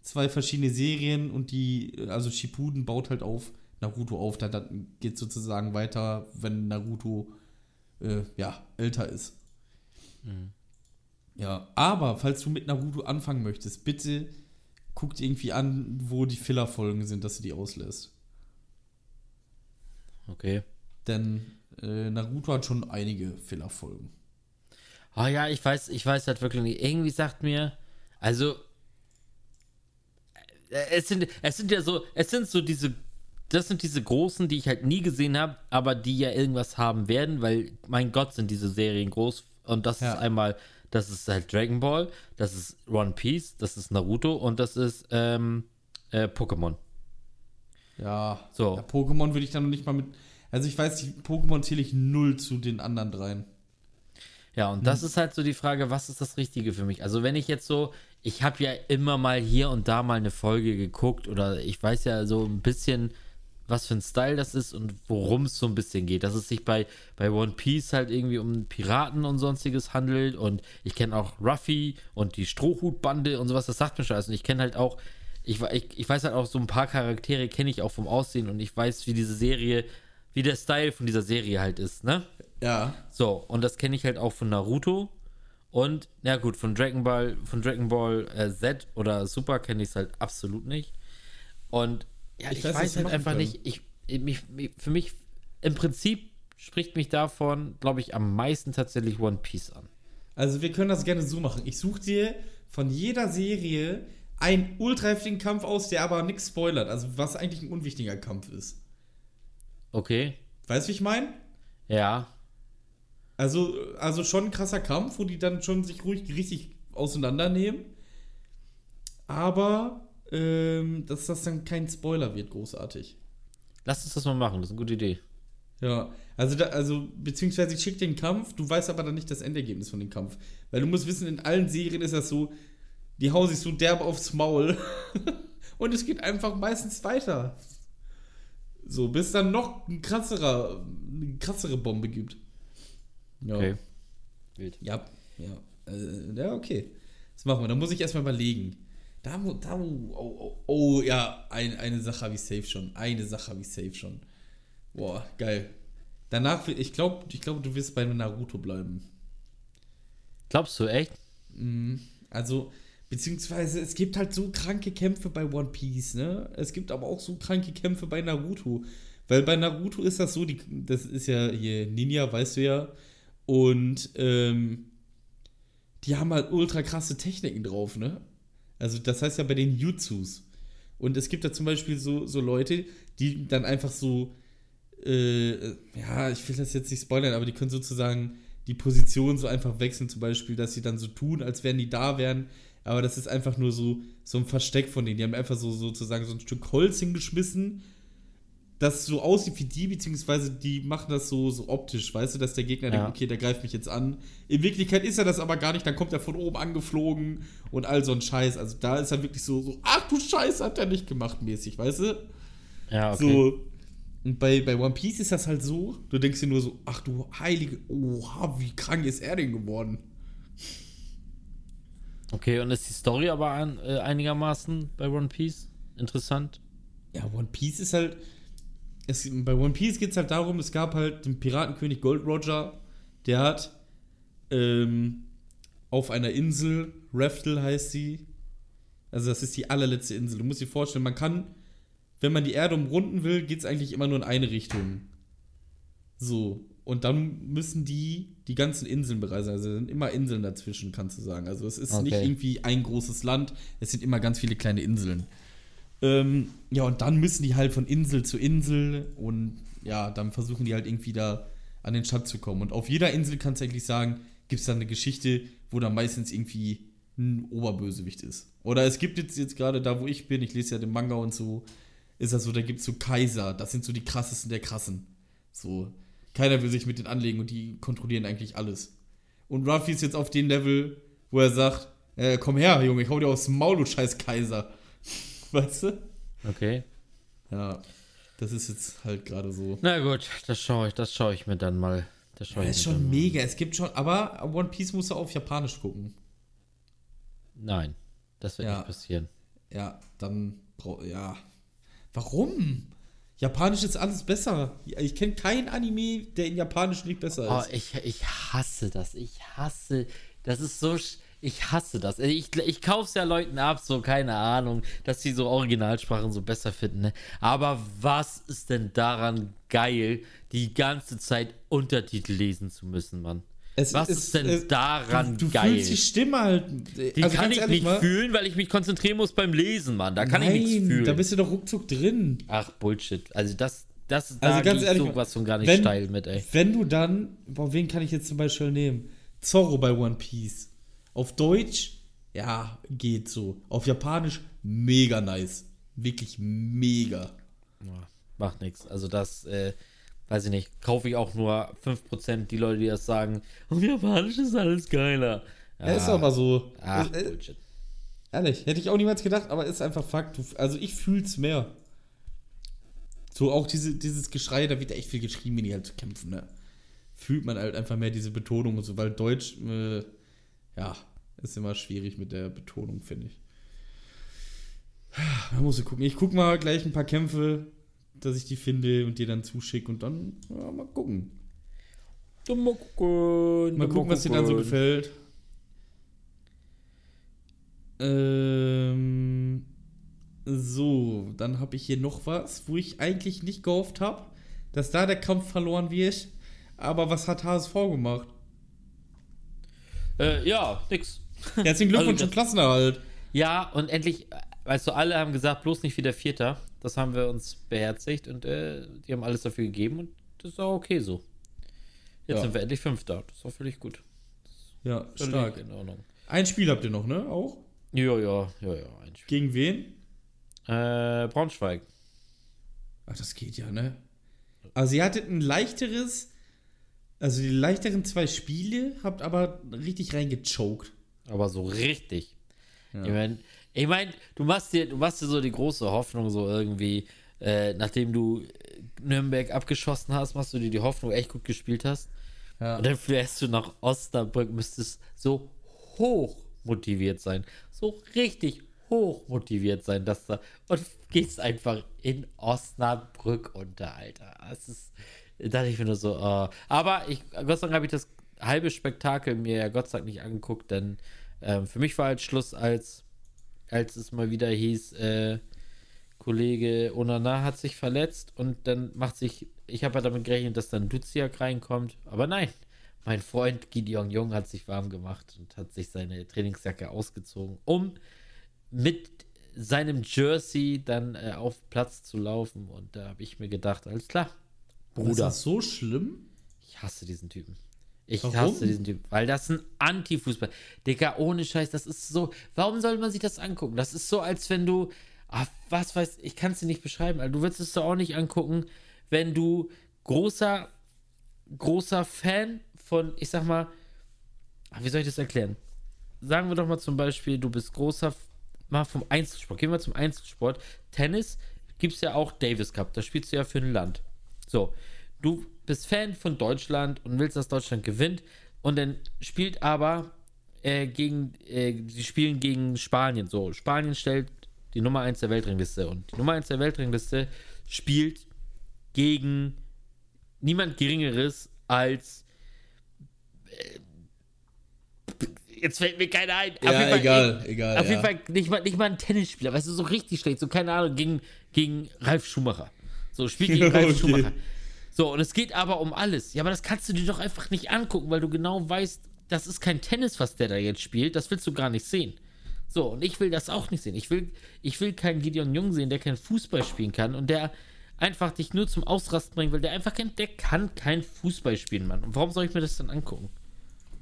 zwei verschiedene Serien und die, also Shippuden baut halt auf Naruto auf. Dann, dann geht sozusagen weiter, wenn Naruto äh, ja, älter ist. Ja, aber falls du mit Naruto anfangen möchtest, bitte guck dir irgendwie an, wo die Filler-Folgen sind, dass du die auslässt. okay. Denn äh, Naruto hat schon einige Filler-Folgen. Oh ja, ich weiß, ich weiß halt wirklich nicht. Irgendwie sagt mir, also äh, es sind, es sind ja so, es sind so diese, das sind diese großen, die ich halt nie gesehen habe, aber die ja irgendwas haben werden, weil mein Gott sind diese Serien groß und das Ja. ist einmal, das ist halt Dragon Ball, das ist One Piece, das ist Naruto und das ist ähm, äh, Pokémon. Ja. So. Ja, Pokémon würde ich dann noch nicht mal mit. Also ich weiß, die Pokémon zähle ich null zu den anderen dreien. Ja, und das ist halt so die Frage, was ist das Richtige für mich? Also wenn ich jetzt so, ich habe ja immer mal hier und da mal eine Folge geguckt oder ich weiß ja so ein bisschen, was für ein Style das ist und worum es so ein bisschen geht. Dass es sich bei, bei One Piece halt irgendwie um Piraten und sonstiges handelt und ich kenne auch Ruffy und die Strohhutbande und sowas, das sagt mir schon alles. Und ich kenne halt auch, ich, ich, ich weiß halt auch so ein paar Charaktere kenne ich auch vom Aussehen und ich weiß, wie diese Serie, wie der Style von dieser Serie halt ist, ne? Ja. So, und das kenne ich halt auch von Naruto. Und, ja gut, von Dragon Ball, von Dragon Ball äh, Z oder Super kenne ich es halt absolut nicht. Und ja, ich, Ich weiß, weiß, halt einfach können. nicht, ich, ich- mich, mich, für mich, im Prinzip spricht mich davon, glaube ich, am meisten tatsächlich One Piece an. Also wir können das gerne so machen. Ich suche dir von jeder Serie einen ultra heftigen Kampf aus, der aber nichts spoilert. Also was eigentlich ein unwichtiger Kampf ist. Okay? Weißt du, wie ich meine? Ja. Also, also schon ein krasser Kampf, wo die dann schon sich ruhig richtig auseinandernehmen. Aber ähm, dass das dann kein Spoiler wird, großartig. Lass uns das mal machen, das ist eine gute Idee. Ja, also, da, also beziehungsweise ich schicke den Kampf, du weißt aber dann nicht das Endergebnis von dem Kampf. Weil du musst wissen, in allen Serien ist das so, die hauen sich so derb aufs Maul und es geht einfach meistens weiter. So, bis dann noch ein krasserer, eine krassere Bombe gibt. Ja. Okay. Wild. Ja, ja. Äh, ja, okay. Das machen wir. Da muss ich erstmal überlegen. Da, da, oh, oh, oh, ja, ein, eine Sache habe ich safe schon. Eine Sache habe ich safe schon. Boah, geil. Danach, ich glaube, ich glaub, du wirst bei Naruto bleiben. Glaubst du echt? Also, beziehungsweise, es gibt halt so kranke Kämpfe bei One Piece, ne? Es gibt aber auch so kranke Kämpfe bei Naruto. Weil bei Naruto ist das so, die, das ist ja hier Ninja, weißt du ja. Und ähm, die haben halt ultra krasse Techniken drauf, ne? Also, das heißt ja bei den Jutsus. Und es gibt da zum Beispiel so, so Leute, die dann einfach so, äh, ja, ich will das jetzt nicht spoilern, aber die können sozusagen die Position so einfach wechseln, zum Beispiel, dass sie dann so tun, als wären die da wären. Aber das ist einfach nur so, so ein Versteck von denen. Die haben einfach so sozusagen so ein Stück Holz hingeschmissen, das so aussieht wie die, beziehungsweise die machen das so, so optisch, weißt du, dass der Gegner Ja. denkt, okay, der greift mich jetzt an. In Wirklichkeit ist er das aber gar nicht, dann kommt er von oben angeflogen und all so ein Scheiß. Also da ist er wirklich so, so ach du Scheiße, hat er nicht gemacht, mäßig, weißt du? Ja, okay. So. Und bei, bei One Piece ist das halt so, du denkst dir nur so, ach du heilige, oha, wie krank ist er denn geworden? Okay, und ist die Story aber an, äh, einigermaßen bei One Piece interessant? Ja, One Piece ist halt. Es, bei One Piece geht es halt darum, es gab halt den Piratenkönig Gold Roger, der hat ähm, auf einer Insel, Raftel heißt sie, also das ist die allerletzte Insel. Du musst dir vorstellen, man kann, wenn man die Erde umrunden will, geht es eigentlich immer nur in eine Richtung. So. Und dann müssen die die ganzen Inseln bereisen. Also es sind immer Inseln dazwischen, kannst du sagen. Also es ist nicht Okay. irgendwie ein großes Land, es sind immer ganz viele kleine Inseln. Ähm, ja, und dann müssen die halt von Insel zu Insel und ja, dann versuchen die halt irgendwie da an den Schatz zu kommen. Und auf jeder Insel kannst du eigentlich sagen, gibt es dann eine Geschichte, wo dann meistens irgendwie ein Oberbösewicht ist. Oder es gibt jetzt, jetzt gerade da, wo ich bin, ich lese ja den Manga und so, ist das so, da gibt es so Kaiser, das sind so die krassesten der krassen. So, keiner will sich mit denen anlegen und die kontrollieren eigentlich alles. Und Ruffy ist jetzt auf dem Level, wo er sagt, äh, komm her, Junge, ich hau dir aufs Maul, du scheiß Kaiser. Weißt du? Okay. Ja, das ist jetzt halt gerade so. Na gut, das schaue ich, das schaue ich mir dann mal. Das schaue Ja, ich ist mir schon dann mega. Es gibt schon, aber One Piece musst du auf Japanisch gucken. Mal. Nein, das wird Ja. nicht passieren. Ja, dann ja. Warum? Japanisch ist alles besser. Ich kenne keinen Anime, der in Japanisch nicht besser Oh, ist. ich, ich hasse das. Ich hasse. Das ist so. sch- Ich hasse das. Ich, ich kauf's ja Leuten ab, so keine Ahnung, dass sie so Originalsprachen so besser finden. Ne? Aber was ist denn daran geil, die ganze Zeit Untertitel lesen zu müssen, Mann? Es Was ist, denn daran du, du geil? fühlst die Stimme halt. Die kann ich nicht fühlen, weil ich mich konzentrieren muss beim Lesen, Mann. Da kann Nein, ich nichts fühlen. da bist du doch ruckzuck drin. Ach, Bullshit. Also das, das, Also da ganz ehrlich, ich sowas von gar nicht wenn- steil mit, ey. Wenn du dann, boah, wen kann ich jetzt zum Beispiel nehmen? Zorro bei One Piece. Auf Deutsch, ja, geht so. Auf Japanisch, mega nice. Wirklich mega. Ja, macht nichts. Also das, äh, weiß ich nicht, kaufe ich auch nur 5% die Leute, die das sagen, auf Japanisch ist alles geiler. Ja, Er ist aber so. Ach, Äh, äh, Bullshit. ehrlich, hätte ich auch niemals gedacht, aber ist einfach Fakt. Also ich fühl's mehr. So auch diese, dieses Geschrei, da wird echt viel geschrien, wenn die halt kämpfen, ne? Fühlt man halt einfach mehr diese Betonung und so, weil Deutsch, äh, ja, ist immer schwierig mit der Betonung, finde ich. Man muss gucken. Ich guck mal gleich ein paar Kämpfe, dass ich die finde und dir dann zuschicke und dann ja, mal gucken. Mal gucken. Mal gucken, was dir dann so gefällt. Ähm, so, dann habe ich hier noch was, wo ich eigentlich nicht gehofft habe, dass da der Kampf verloren wird. Aber was hat HSV gemacht? Äh, ja, nix. Herzlichen Glückwunsch Also zum Klassenerhalt. Ja, und endlich, weißt du, alle haben gesagt, bloß nicht wieder Vierter. Das haben wir uns beherzigt und äh, die haben alles dafür gegeben und das ist auch okay so. Jetzt Ja. sind wir endlich Fünfter. Das ist auch völlig gut. Ja, stark. In Ordnung. Ein Spiel habt ihr noch, ne? Auch? Ja, ja, ja, ja. Gegen wen? Äh, Braunschweig. Ach, das geht ja, ne? Also ihr hattet ein leichteres, also die leichteren zwei Spiele, habt aber richtig reingechoked. Aber so richtig. Ja. Ich meine, ich mein, du machst dir, du machst dir so die große Hoffnung, so irgendwie, äh, nachdem du Nürnberg abgeschossen hast, machst du dir die Hoffnung, echt gut gespielt hast. Ja. Und dann fährst du nach Osnabrück, müsstest so hoch motiviert sein. So richtig hoch motiviert sein, dass da. Und gehst einfach in Osnabrück unter, Alter. Das ist. Da dachte ich mir nur so, äh, aber ich, Gott sei Dank habe ich das halbe Spektakel mir ja Gott sei Dank nicht angeguckt, denn ähm, für mich war halt Schluss, als, als es mal wieder hieß, äh, Kollege Onana hat sich verletzt und dann macht sich, ich habe ja damit gerechnet, dass dann Duziak reinkommt, aber nein. Mein Freund Gideon Jung hat sich warm gemacht und hat sich seine Trainingsjacke ausgezogen, um mit seinem Jersey dann äh, auf Platz zu laufen. Und da habe ich mir gedacht, alles klar, Ist Bruder, das so schlimm? ich hasse diesen Typen. Ich Warum? hasse diesen Typen, weil das ist ein Anti-Fußball. Digga, ohne Scheiß, das ist so. Warum soll man sich das angucken? Das ist so, als wenn du. Ah, was weiß ich, kann es dir nicht beschreiben. Also, du würdest es doch auch nicht angucken, wenn du großer, großer Fan von, ich sag mal, ah, wie soll ich das erklären? Sagen wir doch mal zum Beispiel, du bist großer, mal vom Einzelsport. Gehen wir zum Einzelsport. Tennis gibt es ja auch Davis Cup, da spielst du ja für ein Land. So, du bist Fan von Deutschland und willst, dass Deutschland gewinnt und dann spielt aber äh, gegen, äh, sie spielen gegen Spanien. So, Spanien stellt die Nummer 1 der Weltrangliste und die Nummer 1 der Weltrangliste spielt gegen niemand Geringeres als äh, jetzt fällt mir keiner ein. Auf Ja, jeden Fall- egal, egal, Auf ja. jeden Fall nicht mal, nicht mal ein Tennisspieler, weißt du, so richtig schlecht, so keine Ahnung, gegen, gegen Ralf Schumacher. So, spielt gegen Ralf Okay. Schumacher. So, und es geht aber um alles. Ja, aber das kannst du dir doch einfach nicht angucken, weil du genau weißt, das ist kein Tennis, was der da jetzt spielt. Das willst du gar nicht sehen. So, und ich will das auch nicht sehen. Ich will, ich will keinen Gideon Jung sehen, der kein Fußball spielen kann und der einfach dich nur zum Ausrasten bringen will. Der einfach kein, der kann kein Fußball spielen, Mann. Und warum soll ich mir das dann angucken?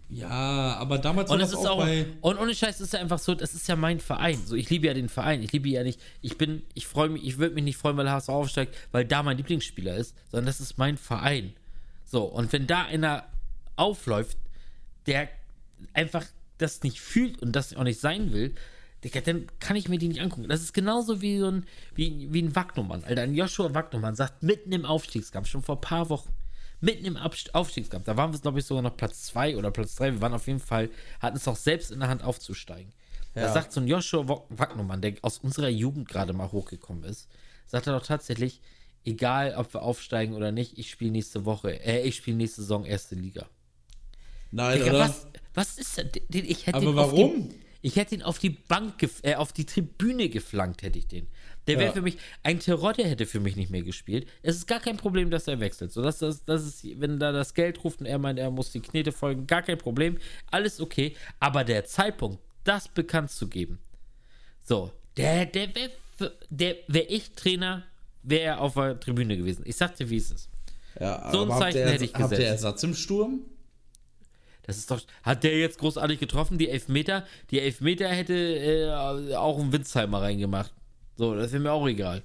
Ja, aber damals Und war es ist auch auch, und ohne Scheiß ist ja einfach so, das ist ja mein Verein. So, ich liebe ja den Verein. Ich liebe ja nicht, ich bin, ich freue mich, ich würde mich nicht freuen, weil HSV aufsteigt, weil da mein Lieblingsspieler ist, sondern das ist mein Verein. So, und wenn da einer aufläuft, der einfach das nicht fühlt und das auch nicht sein will, dann kann ich mir die nicht angucken. Das ist genauso wie so ein, wie, wie ein Wagnumann. Alter, ein Joshua Wagnumann sagt mitten im Aufstiegskampf, schon vor ein paar Wochen, mitten im Aufstiegskampf, da waren wir, glaube ich, sogar noch Platz 2 oder Platz 3. Wir waren auf jeden Fall, hatten es auch selbst in der Hand aufzusteigen. Da Ja. sagt so ein Joshua Wa- Wagnumann, der aus unserer Jugend gerade mal hochgekommen ist, sagt er doch tatsächlich, egal ob wir aufsteigen oder nicht, ich spiele nächste Woche, äh, ich spiele nächste Saison erste Liga. Nein, Digga, oder? was, was ist das? Den, ich hätte Aber warum? Den, Ich hätte ihn auf die Bank, äh, auf die Tribüne geflankt, hätte ich den. Der wäre Ja. für mich, ein Terodde hätte für mich nicht mehr gespielt. Es ist gar kein Problem, dass er wechselt. So, dass das, das ist, wenn da das Geld ruft und er meint, er muss die Knete folgen, gar kein Problem. Alles okay. Aber der Zeitpunkt, das bekannt zu geben, so, der, der wäre, der wäre ich Trainer, wäre er auf der Tribüne gewesen. Ich sagte, wie es ist. Ja, So ein Zeichen ihr- hätte ich Habt ihr gesetzt. Ersatz im Sturm? Das ist doch. Hat der jetzt großartig getroffen, die Elfmeter? Die Elfmeter hätte äh, auch ein Winzheimer reingemacht. So, das wäre mir auch egal.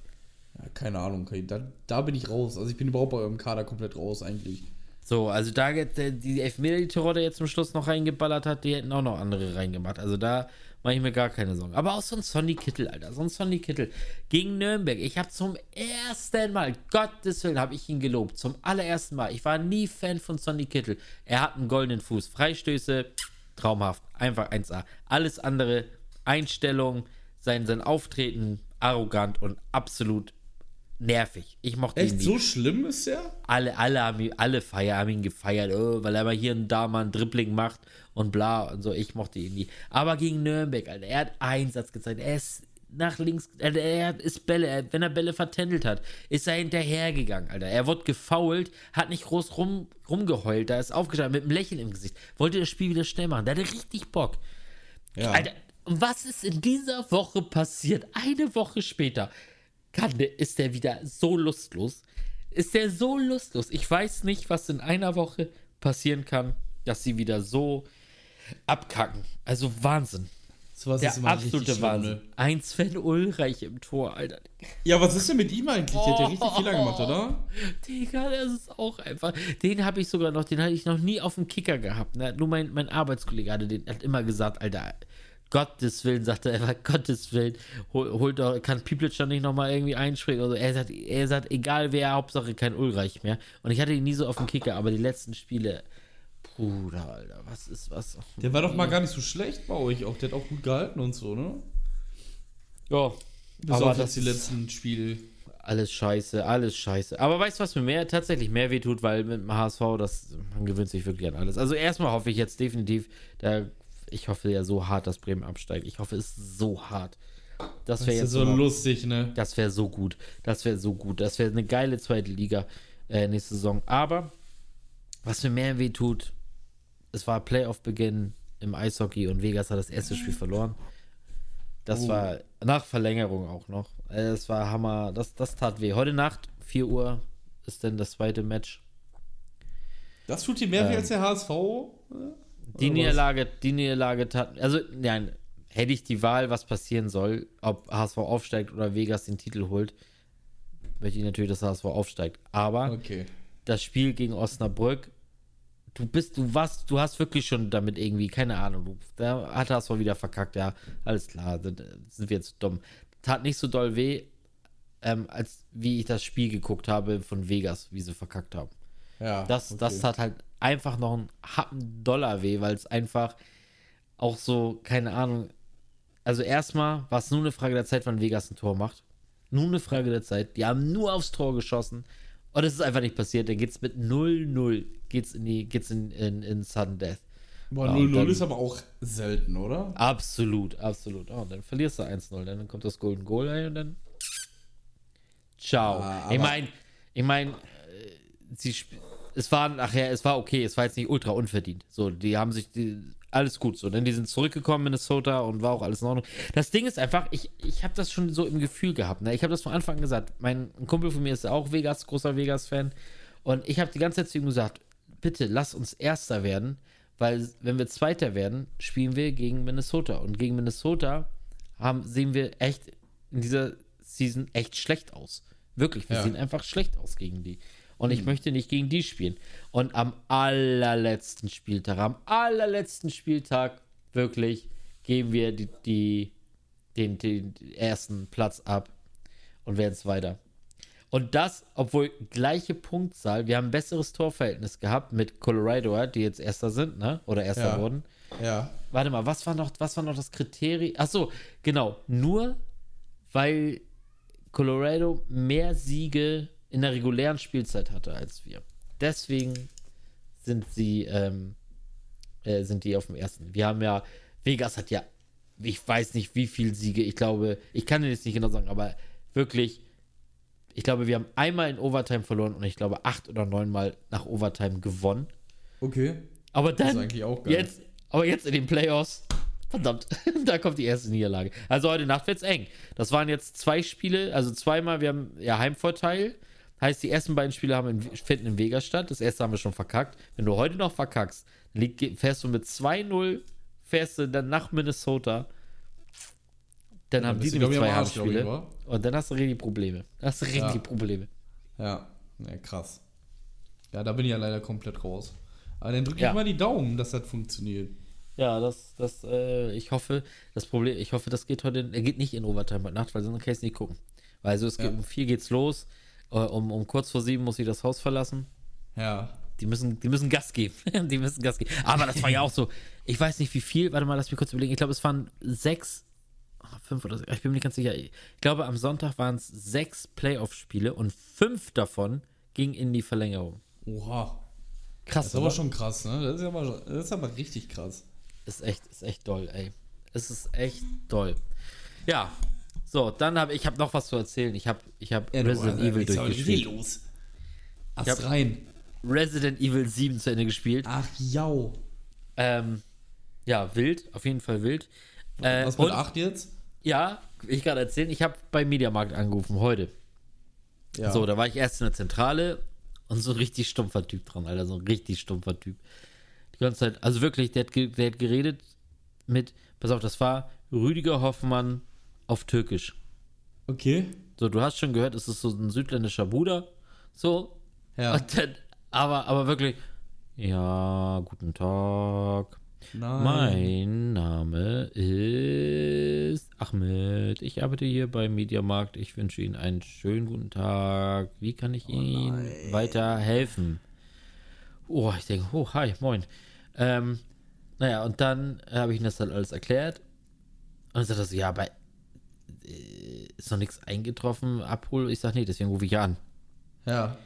Ja, keine Ahnung, da, da bin ich raus. Also ich bin überhaupt bei eurem Kader komplett raus eigentlich. So, also da jetzt, äh, die Elfmeter, die Terodde jetzt zum Schluss noch reingeballert hat, die hätten auch noch andere reingemacht. Also da mache ich mir gar keine Sorgen. Aber auch so ein Sonny Kittel, Alter. So ein Sonny Kittel gegen Nürnberg. Ich habe zum ersten Mal, Gottes Willen, habe ich ihn gelobt. Zum allerersten Mal. Ich war nie Fan von Sonny Kittel. Er hat einen goldenen Fuß. Freistöße, traumhaft. Einfach 1A. Alles andere, Einstellung, sein, sein Auftreten, arrogant und absolut nervig. Ich mochte ihn Echt, nie so schlimm ist der? alle, alle haben ihn, alle feiern, haben ihn gefeiert, oh, weil er mal hier und da mal ein Dribbling macht und bla und so. Ich mochte ihn nie. Aber gegen Nürnberg, Alter, er hat Einsatz gezeigt. Er ist nach links, Alter, er ist Bälle, er, wenn er Bälle vertändelt hat, ist er hinterhergegangen, Alter. Er wurde gefoult, hat nicht groß rum, rumgeheult, da ist aufgestanden mit einem Lächeln im Gesicht. Wollte das Spiel wieder schnell machen. Der hatte richtig Bock. Ja. Alter, was ist in dieser Woche passiert? Eine Woche später kann der, ist der wieder so lustlos. Ist der so lustlos. Ich weiß nicht, was in einer Woche passieren kann, dass sie wieder so abkacken. Also Wahnsinn. Sowas Der absolute schlimm, Wahnsinn. ne? Ein Sven Ulreich im Tor, Alter. Ja, was ist denn mit ihm eigentlich? Der hat ja richtig Oh. Fehler gemacht, oder? Digga, das ist auch einfach. Den habe ich sogar noch, den hatte ich noch nie auf dem Kicker gehabt. Ne? Nur mein, mein Arbeitskollege hatte den, hat immer gesagt, Alter, Gottes Willen, sagt er einfach, Gottes Willen, hol, holt doch, kann Pieplitsch nicht nochmal irgendwie einspringen. Also er sagt, er sagt, egal wer, Hauptsache kein Ulreich mehr. Und ich hatte ihn nie so auf dem Kicker, aber die letzten Spiele, Bruder, Alter, was ist was? Der war doch mal gar nicht so schlecht bei euch auch. Der hat auch gut gehalten und so, ne? Ja, Bis aber auf das die letzten Spiele. Alles scheiße, alles scheiße. Aber weißt du, was mir mehr, tatsächlich mehr wehtut, weil mit dem HSV, das, man gewöhnt sich wirklich an alles. Also erstmal hoffe ich jetzt definitiv, da, ich hoffe ja so hart, dass Bremen absteigt. Ich hoffe, es ist so hart. Das wäre ja jetzt so noch- lustig, ne? das wäre so gut. Das wäre so gut. Das wäre eine geile zweite Liga äh, nächste Saison. Aber was mir mehr weh tut, es war Playoff-Beginn im Eishockey und Vegas hat das erste Spiel verloren. Das Oh. war nach Verlängerung auch noch. Äh, Es war Hammer. Das, das tat weh. Heute Nacht, 4 Uhr, ist dann das zweite Match. Das tut dir mehr weh Ähm. als der HSV? Oder was? Niederlage, die Niederlage tat. Also, nein, hätte ich die Wahl, was passieren soll, ob HSV aufsteigt oder Vegas den Titel holt, möchte ich natürlich, dass HSV aufsteigt. Aber Okay. das Spiel gegen Osnabrück, du bist, du warst, du hast wirklich schon damit irgendwie, keine Ahnung, du, da hat HSV wieder verkackt, ja, alles klar, sind, sind wir jetzt dumm. Tat nicht so doll weh, ähm, als wie ich das Spiel geguckt habe von Vegas, wie sie verkackt haben. Ja. Das, okay. das tat halt einfach noch einen Happen Dollar weh, weil es einfach auch so, keine Ahnung. Also erstmal war es nur eine Frage der Zeit, wann Vegas ein Tor macht. Nur eine Frage der Zeit. Die haben nur aufs Tor geschossen. Und es ist einfach nicht passiert. Dann geht's mit 0-0 geht's in die, geht's in, in, in Sudden Death. Boah, Ja, 0-0 und dann- ist aber auch selten, oder? Absolut, absolut. Oh, dann verlierst du 1-0. Dann kommt das Golden Goal rein und dann. Ciao. Ah, ich meine, ich meine, sie sp- es war nachher, es war okay, es war jetzt nicht ultra unverdient. So, die haben sich die, alles gut so, denn die sind zurückgekommen in Minnesota und war auch alles in Ordnung. Das Ding ist einfach, ich, ich habe das schon so im Gefühl gehabt. Ne? Ich habe das von Anfang an gesagt. Mein ein Kumpel von mir ist auch Vegas, großer Vegas-Fan. Und ich habe die ganze Zeit zu ihm gesagt, bitte lass uns Erster werden, weil wenn wir Zweiter werden, spielen wir gegen Minnesota. Und gegen Minnesota haben, sehen wir echt in dieser Season echt schlecht aus. Wirklich, wir Ja. sehen einfach schlecht aus gegen die. Und ich möchte nicht gegen die spielen. Und am allerletzten Spieltag, am allerletzten Spieltag, wirklich, geben wir die, die, den, den ersten Platz ab und werden es weiter. Und das, obwohl gleiche Punktzahl, wir haben ein besseres Torverhältnis gehabt mit Colorado, die jetzt Erster sind, ne? Oder Erster Ja. wurden. Ja. Warte mal, was war noch, was war noch das Kriterium? Ach so, genau. Nur weil Colorado mehr Siege in der regulären Spielzeit hatte als wir. Deswegen sind sie, ähm, äh, sind die auf dem ersten. Wir haben ja, Vegas hat ja ich weiß nicht, wie viele Siege. Ich glaube, ich kann jetzt nicht genau sagen, aber wirklich, ich glaube, wir haben einmal in Overtime verloren und ich glaube, acht oder neunmal nach Overtime gewonnen. Okay. Aber Das ist dann, eigentlich auch geil. jetzt, aber jetzt in den Playoffs, verdammt, da kommt die erste Niederlage. Also heute Nacht wird's eng. Das waren jetzt zwei Spiele, also zweimal, wir haben ja Heimvorteil. Heißt, die ersten beiden Spiele haben in, finden in Vegas statt. Das erste haben wir schon verkackt. Wenn du heute noch verkackst, lieg, fährst du mit 2-0, fährst du dann nach Minnesota. Dann haben die nämlich zwei Heimspiele. Und dann hast du richtig Probleme. Hast du richtig Ja. Probleme. Ja, ja, krass. Ja, da bin ich ja leider komplett raus. Aber dann drücke ich Ja. mal die Daumen, dass das funktioniert. Ja, das, das, äh, ich hoffe, das Problem, ich hoffe, das geht heute, er geht nicht in Overtime heute Nacht, weil sonst kann ich es nicht gucken. Weil also es geht, Ja. um vier geht's los, äh, um, um kurz vor sieben muss ich das Haus verlassen. Ja. Die müssen, die müssen Gas geben. die müssen Gas geben. Aber das war ja auch so, ich weiß nicht wie viel, warte mal, lass mich kurz überlegen. Ich glaube, es waren sechs, ah, fünf oder sechs, ich bin mir nicht ganz sicher. Ich glaube, am Sonntag waren es sechs Playoff-Spiele und fünf davon gingen in die Verlängerung. Oha. Krass, Das ist aber oder? schon krass, ne? Das ist aber, das ist aber richtig krass. Ist echt, ist echt doll, ey. Es ist echt doll. Ja. So, dann habe ich habe noch was zu erzählen. Ich habe ich habe Ja, du, Resident Alter, Evil ist aber durchgespielt. los. Ast hab- rein. Resident Evil 7 zu Ende gespielt. Ach, jau. Ähm, ja, wild, auf jeden Fall wild. Äh, Was mit und, 8 jetzt? Ja, ich gerade erzählen, ich habe beim Mediamarkt angerufen heute. Ja. So, da war ich erst in der Zentrale und so ein richtig stumpfer Typ dran, Alter, so ein richtig stumpfer Typ. Die ganze Zeit, also wirklich, der hat, der hat geredet mit, pass auf, das war Rüdiger Hoffmann auf Türkisch. Okay. So, du hast schon gehört, es ist so ein südländischer Bruder. So. Ja. Dann, aber, aber wirklich, ja, guten Tag. Nein. Mein Name ist Ahmed. Ich arbeite hier beim Mediamarkt. Ich wünsche Ihnen einen schönen guten Tag. Wie kann ich Ihnen weiterhelfen? Oh, ich denke, oh, hi, moin. Ähm, naja, und dann habe ich ihm das halt alles erklärt. Und dann sagt er so, ja, aber ist noch nichts eingetroffen, abhol. Ich sage, nee, deswegen rufe ich ja an. Ja.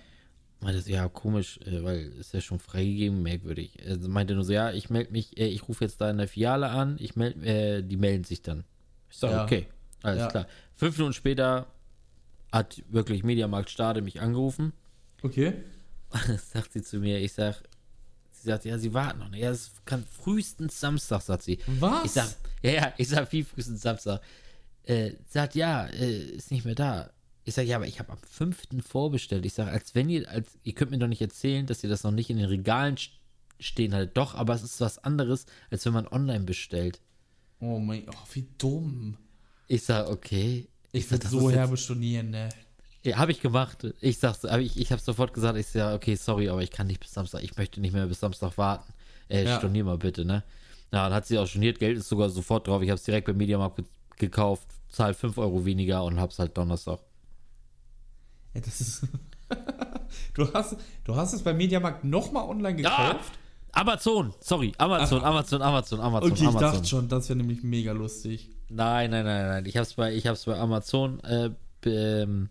Meinte so, ja, komisch, äh, weil ist ja schon freigegeben, merkwürdig. Er meinte nur so, ja, ich melde mich, äh, ich rufe jetzt da in der Filiale an, ich melde, äh, die melden sich dann. Ich sage, Ja. okay, alles Ja. klar. Fünf Minuten später hat wirklich Mediamarkt Stade mich angerufen. Okay. sagt sie zu mir, ich sag, sie sagt, ja, sie warten noch. Ja, es kann frühestens Samstag, sagt sie. Was? Ich sag, ja, ja, ich sag, wie frühestens Samstag. Äh, sagt, ja, äh, ist nicht mehr da. Ich sag, ja, aber ich habe am 5. vorbestellt. Ich sag, als wenn ihr, als, ihr könnt mir doch nicht erzählen, dass ihr das noch nicht in den Regalen st- stehen haltet. Doch, aber es ist was anderes, als wenn man online bestellt. Oh mein, oh, wie dumm. Ich sag, okay. Ich sag, würde das so herbe stornieren, ne? Ja, habe ich gemacht. Ich sag's, hab ich, ich habe sofort gesagt, ich sag, okay, sorry, aber ich kann nicht bis Samstag. Ich möchte nicht mehr bis Samstag warten. Äh, Ja. stornier mal bitte, ne? Ja, dann hat sie auch storniert. Geld ist sogar sofort drauf. Ich habe es direkt beim Mediamarkt ge gekauft, zahl 5 Euro weniger und hab's halt Donnerstag. Ja, das ist. du, hast, du hast es beim Mediamarkt nochmal online gekauft? Amazon, sorry, Amazon, Amazon, Amazon, Amazon, Okay, ich Amazon. dachte schon, das wäre nämlich mega lustig. Nein, nein, nein, nein. Ich hab's bei, ich hab's bei Amazon äh, ähm,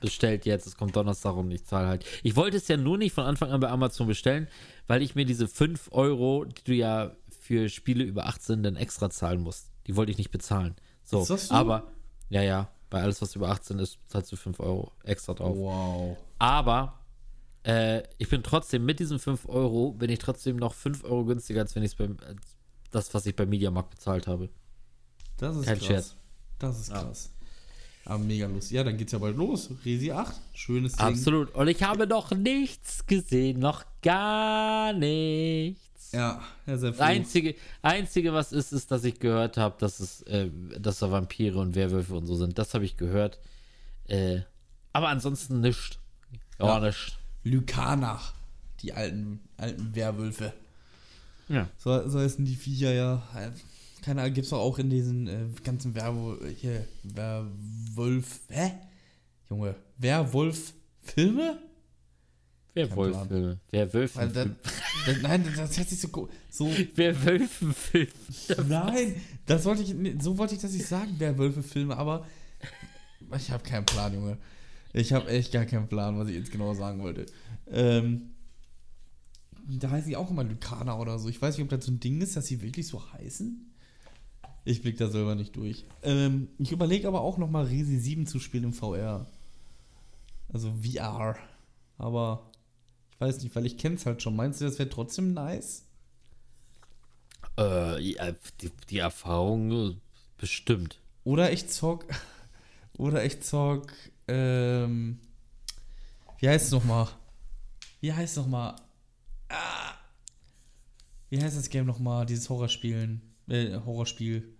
bestellt jetzt. Es kommt Donnerstag und ich zahle halt. Ich wollte es ja nur nicht von Anfang an bei Amazon bestellen, weil ich mir diese 5 Euro, die du ja für Spiele über 18 dann extra zahlen musst, die wollte ich nicht bezahlen. So, aber, ja, ja, bei alles, was über 18 ist, zahlst du 5 Euro extra drauf. Wow. Aber äh, ich bin trotzdem mit diesen 5 Euro, bin ich trotzdem noch 5 Euro günstiger, als wenn ich es beim, das, was ich beim Mediamarkt bezahlt habe. Das ist Kein krass. Scherz. Das ist krass. Aber mega lustig. Ja, dann geht's ja bald los. Resi 8. Schönes Ding. Absolut. Und ich habe noch nichts gesehen, noch gar nichts. Ja, ja, sehr Das froh. einzige, einzige, was ist, ist, dass ich gehört habe, dass es, äh, dass da Vampire und Werwölfe und so sind. Das habe ich gehört. Äh, aber ansonsten nichts. Ja, Ja. nichts. Lykanach. Die alten, alten Werwölfe. Ja. So, so heißen die Viecher ja. Keine Ahnung, gibt's doch auch in diesen äh, ganzen Werwo hier, Werwolf. Hä? Junge, Werwolf-Filme? Werwolffilme. Werwölfenfilme. dann, nein, das hört sich so. ko- so Werwölfenfilme. nein, das wollte ich. So wollte ich das nicht sagen, Werwölfe-Filme, aber ich habe keinen Plan, Junge. Ich habe echt gar keinen Plan, was ich jetzt genau sagen wollte. Ähm, da heißen die auch immer Lykaner oder so. Ich weiß nicht, ob das so ein Ding ist, dass sie wirklich so heißen. Ich blick da selber nicht durch. Ähm, ich überlege aber auch nochmal Resi 7 zu spielen im VR. Also VR. Aber ich weiß nicht, weil ich kenne es halt schon. Meinst du, das wäre trotzdem nice? Äh, die, die Erfahrung äh, bestimmt. Oder ich zock. Oder ich zock. Ähm, wie heißt es nochmal? Wie heißt es nochmal? Ah, wie heißt das Game nochmal? Dieses Horrorspielen. Äh, Horrorspiel.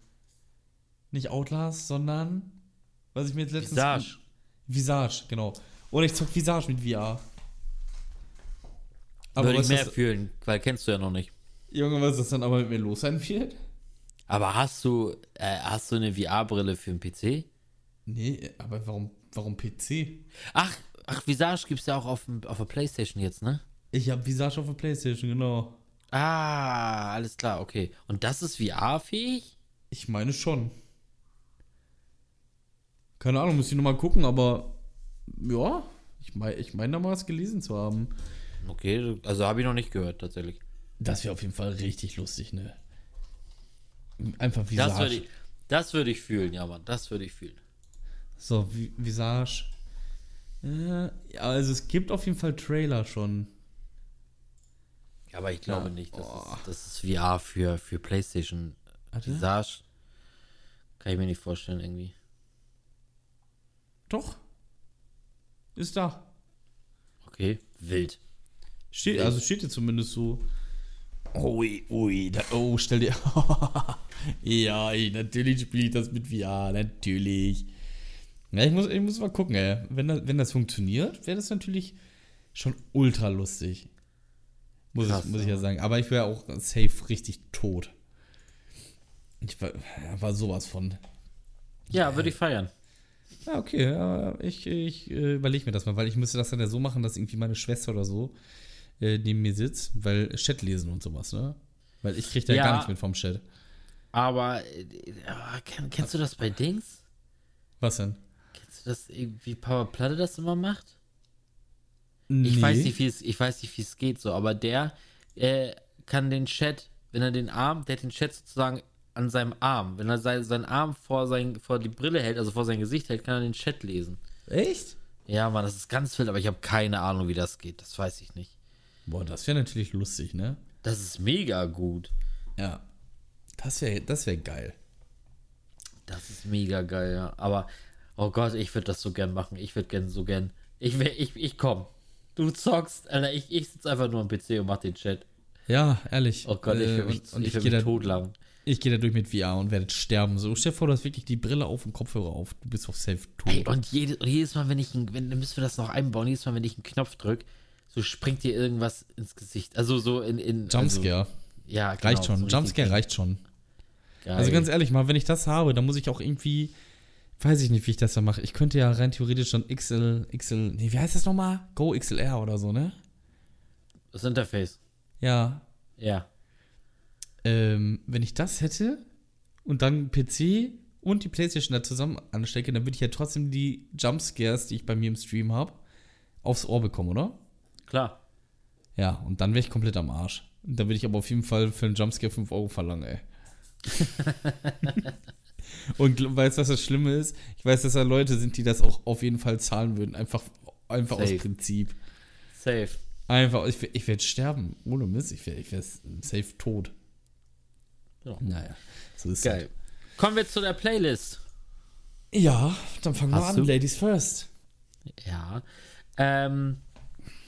Nicht Outlast, sondern. Was ich mir jetzt letztens. Visage. Visage, genau. Oder ich zock Visage mit VR. Aber Würde ich mehr das, fühlen, weil kennst du ja noch nicht. Junge, was das dann aber mit mir los sein wird? Aber hast du, äh, hast du eine VR-Brille für den PC? Nee, aber warum, warum PC? Ach, ach, Visage gibt's ja auch auf, dem- auf der Playstation jetzt, ne? Ich habe Visage auf der Playstation, genau. Ah, alles klar, okay. Und das ist VR-fähig? Ich meine schon. Keine Ahnung, muss ich nochmal gucken, aber ja, ich meine ich mein da mal was gelesen zu haben. Okay, also habe ich noch nicht gehört, tatsächlich. Das wäre auf jeden Fall richtig lustig, ne? Einfach Das Visage. würde ich, das würde ich fühlen, ja, Mann, das würde ich fühlen. So, Vi- Visage. Äh, ja, also es gibt auf jeden Fall Trailer schon. Ja, aber ich glaube Ja, nicht, das, boah. ist, das ist VR für, für Playstation. Warte. Visage kann ich mir nicht vorstellen, irgendwie. Doch. Ist da. Okay, wild. Steht, also steht hier zumindest so. Ui, ui, da, oh, stell dir. ja, ey, natürlich spiele ich das mit VR, natürlich. Ja, ich muss, ich muss mal gucken, ey. Wenn das, wenn das funktioniert, wäre das natürlich schon ultra lustig. Muss, Krass, ich, muss ich ja ja. sagen. Aber ich wäre auch safe richtig tot. Ich war, ja, war sowas von. Ja, würde ich feiern. Ja, okay, ja, ich, ich äh, überlege mir das mal, weil ich müsste das dann ja so machen, dass irgendwie meine Schwester oder so äh, neben mir sitzt, weil Chat lesen und sowas, ne? Weil ich kriege da Ja. gar nichts mit vom Chat. Aber äh, kenn, kennst du das bei Dings? Was denn? Kennst du das, wie Power Platte das immer macht? Nee. Ich weiß nicht, wie es, ich weiß nicht, wie es geht so, aber der äh, kann den Chat, wenn er den Arm, der hat den Chat sozusagen an seinem Arm. Wenn er sein, seinen Arm vor, sein, vor die Brille hält, also vor sein Gesicht hält, kann er den Chat lesen. Echt? Ja, Mann, das ist ganz wild, aber ich habe keine Ahnung, wie das geht. Das weiß ich nicht. Boah, das wäre natürlich lustig, ne? Das ist mega gut. Ja. Das wäre das wär geil. Das ist mega geil, ja. Aber, oh Gott, ich würde das so gern machen. Ich würde gern so gern. Ich, wär- ich, ich komm. Du zockst, Alter, ich, ich sitze einfach nur am PC und mach den Chat. Ja, ehrlich. Oh Gott, ich Äh, will mich, und, und ich ich, will gehe totlachen. ich geh da durch mit VR und werde sterben. So, stell dir vor, du hast wirklich die Brille auf und Kopfhörer auf. Du bist auf safe tot. Ey, und jedes, und jedes Mal, wenn ich, einen- wenn, dann müssen wir das noch einbauen, jedes Mal, wenn ich einen Knopf drücke, so springt dir irgendwas ins Gesicht. Also so in. in Jumpscare. Also, ja, genau, reicht schon. so Jumpscare reicht schon. geil. Also ganz ehrlich, mal, wenn ich das habe, dann muss ich auch irgendwie, weiß ich nicht, wie ich das dann mache. Ich könnte ja rein theoretisch schon XL, XL, nee, wie heißt das nochmal? Go XLR oder so, ne? Das Interface. Ja. Ja. Ähm, wenn ich das hätte und dann PC und die Playstation da zusammen anstecke, dann würde ich ja trotzdem die Jumpscares, die ich bei mir im Stream habe, aufs Ohr bekommen, oder? Klar. Ja, und dann wäre ich komplett am Arsch. Und dann würde ich aber auf jeden Fall für einen Jumpscare 5 Euro verlangen, ey. und weißt du, was das Schlimme ist? Ich weiß, dass da Leute sind, die das auch auf jeden Fall zahlen würden. Einfach, einfach aus. Prinzip. Safe. Einfach, ich, ich werde sterben. Ohne Mist, ich wäre ich safe tot. Ja. Naja, so ist Geil. Kommen wir zu der Playlist. Ja, dann fangen wir Hast an. du? Ladies first. Ja. Ähm,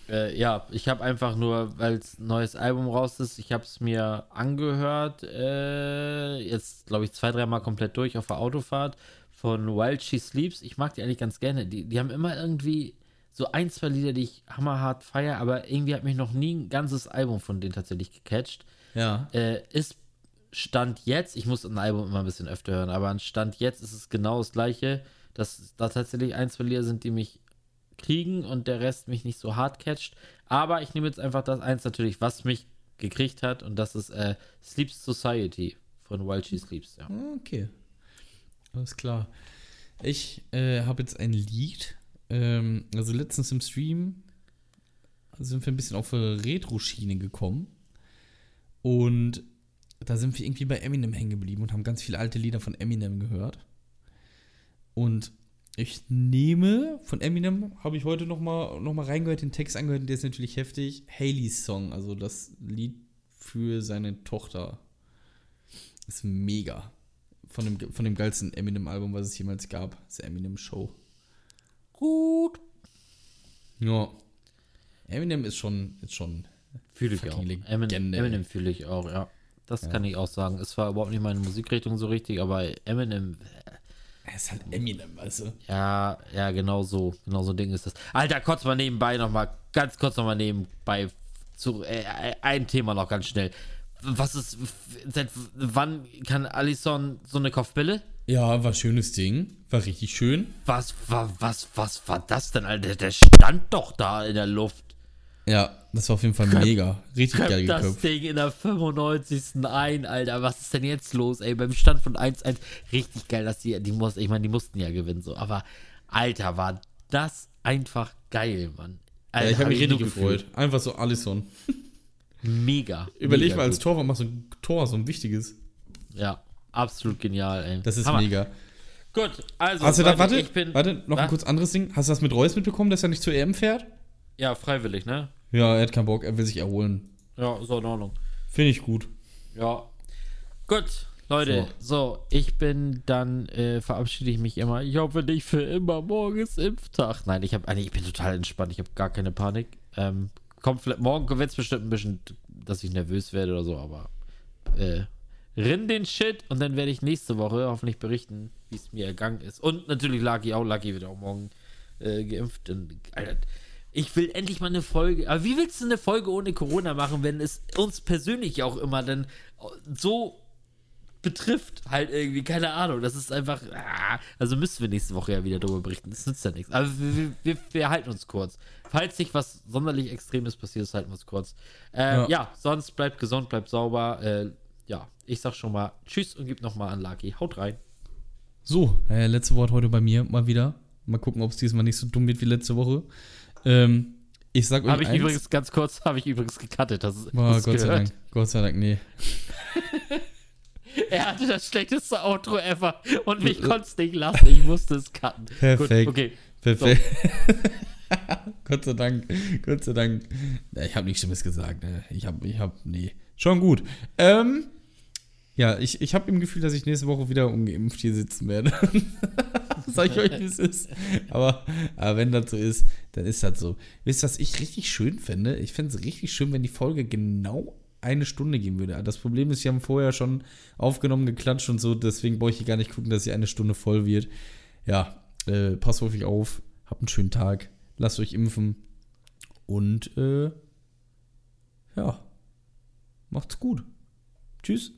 äh, ja, ich habe einfach nur, weil es ein neues Album raus ist, ich habe es mir angehört, äh, jetzt glaube ich zwei, dreimal komplett durch auf der Autofahrt von While She Sleeps. Ich mag die eigentlich ganz gerne. Die, die haben immer irgendwie so ein, zwei Lieder, die ich hammerhart feiere, aber irgendwie hat mich noch nie ein ganzes Album von denen tatsächlich gecatcht. Ja. Äh, ist Stand jetzt, ich muss ein Album immer ein bisschen öfter hören, aber an Stand jetzt ist es genau das gleiche, dass da tatsächlich ein, zwei Lieder sind, die mich kriegen und der Rest mich nicht so hart catcht. Aber ich nehme jetzt einfach das eins natürlich, was mich gekriegt hat und das ist äh, Sleep Society von While She Sleeps. Ja. Okay. Alles klar. Ich äh, habe jetzt ein Lied. Ähm, also letztens im Stream sind wir ein bisschen auf Retro-Schiene gekommen. Und da sind wir irgendwie bei Eminem hängen geblieben und haben ganz viele alte Lieder von Eminem gehört. Und ich nehme von Eminem, habe ich heute nochmal noch mal reingehört, den Text angehört, der ist natürlich heftig. Haley's Song, also das Lied für seine Tochter. Ist mega. Von dem, von dem geilsten Eminem-Album, was es jemals gab. Das Eminem Show. Gut. Ja. Eminem ist schon, ist schon Fühle ich auch. Legende, Eminem fühle ich auch, ja. Das kann ich auch sagen. Es war überhaupt nicht meine Musikrichtung so richtig, aber Eminem, Er ist halt Eminem, du? ja, ja, genau so. Genau so ein Ding ist das. Alter, kurz mal nebenbei nochmal, ganz kurz nochmal nebenbei zu, äh, ein Thema noch ganz schnell. Was ist, seit wann kann Alison so eine Kopfbille? Ja, war schönes Ding. War richtig schön. Was war, was, was war das denn, Alter? Der stand doch da in der Luft. Ja, das war auf jeden Fall mega. Richtig geil Köpft das geköpft. Ding in der 95. ein, Alter. Was ist denn jetzt los, ey? Beim Stand von 1-1. Richtig geil, dass die, die muss, ich meine, die mussten ja gewinnen, so. Aber, Alter, war das einfach geil, Mann. Ja, Alter, ich habe mich so richtig gefreut. Einfach so Alisson. Mega. Überleg mega mal als. Torwart machst du ein Tor, so ein wichtiges. Ja, absolut genial, ey. Das ist Hammer. mega. Gut, also. Hast du da, warte, warte, noch ein Was? kurz anderes Ding. Hast du das mit Reus mitbekommen, dass er nicht zur EM fährt? Ja, freiwillig, ne? Ja, er hat keinen Bock, er will sich erholen. Ja, ist auch in Ordnung. Finde ich gut. Ja. Gut, Leute, so, ich bin dann, äh, verabschiede ich mich immer. Ich hoffe nicht für immer. Morgen ist Impftag. Nein, ich habe ich bin total entspannt. Ich habe gar keine Panik. Ähm, kommt vielleicht, morgen wird es bestimmt ein bisschen, dass ich nervös werde oder so, aber äh, rinn den Shit und dann werde ich nächste Woche hoffentlich berichten, wie es mir ergangen ist. Und natürlich Lucky auch. Lucky wird auch morgen äh, geimpft. Und, Alter, ich will endlich mal eine Folge. Aber wie willst du eine Folge ohne Corona machen, wenn es uns persönlich auch immer dann so betrifft, halt irgendwie, keine Ahnung. Das ist einfach. Ah, also müssen wir nächste Woche ja wieder darüber berichten. Das nützt ja nichts. Aber wir, wir, wir, halten uns kurz. Falls nicht was sonderlich Extremes passiert, halten wir uns kurz. Äh, ja. Ja. sonst bleibt gesund, bleibt sauber. Äh, ja, ich sag schon mal Tschüss und gib nochmal an Lucky. Haut rein. So, äh, letzte Wort heute bei mir mal wieder. Mal gucken, ob es diesmal nicht so dumm wird wie letzte Woche. Ähm, ich sag euch Habe ich eins. übrigens ganz kurz, habe ich übrigens gecuttet. Das, ist- Boah, Gott sei gehört? Dank. Gott sei Dank, nee. Er hatte das schlechteste Outro ever und mich konnte es nicht lassen. Ich musste es cutten. Perfekt. Gut, okay. Perfekt. Gott sei Dank. Gott sei Dank. Ich habe nichts Schlimmes gesagt. Ne? Ich habe, ich habe, nee. Schon gut. Ähm, ja, ich, ich habe im Gefühl, dass ich nächste Woche wieder ungeimpft hier sitzen werde. Sag ich euch, wie es ist. Aber, aber wenn das so ist, dann ist das so. Wisst ihr, was ich richtig schön fände? Ich fände es richtig schön, wenn die Folge genau eine Stunde gehen würde. Das Problem ist, wir haben vorher schon aufgenommen, geklatscht und so, deswegen brauche ich hier gar nicht gucken, dass sie eine Stunde voll wird. Ja, äh, passt auf euch auf, habt einen schönen Tag, lasst euch impfen und äh, ja, macht's gut. Tschüss.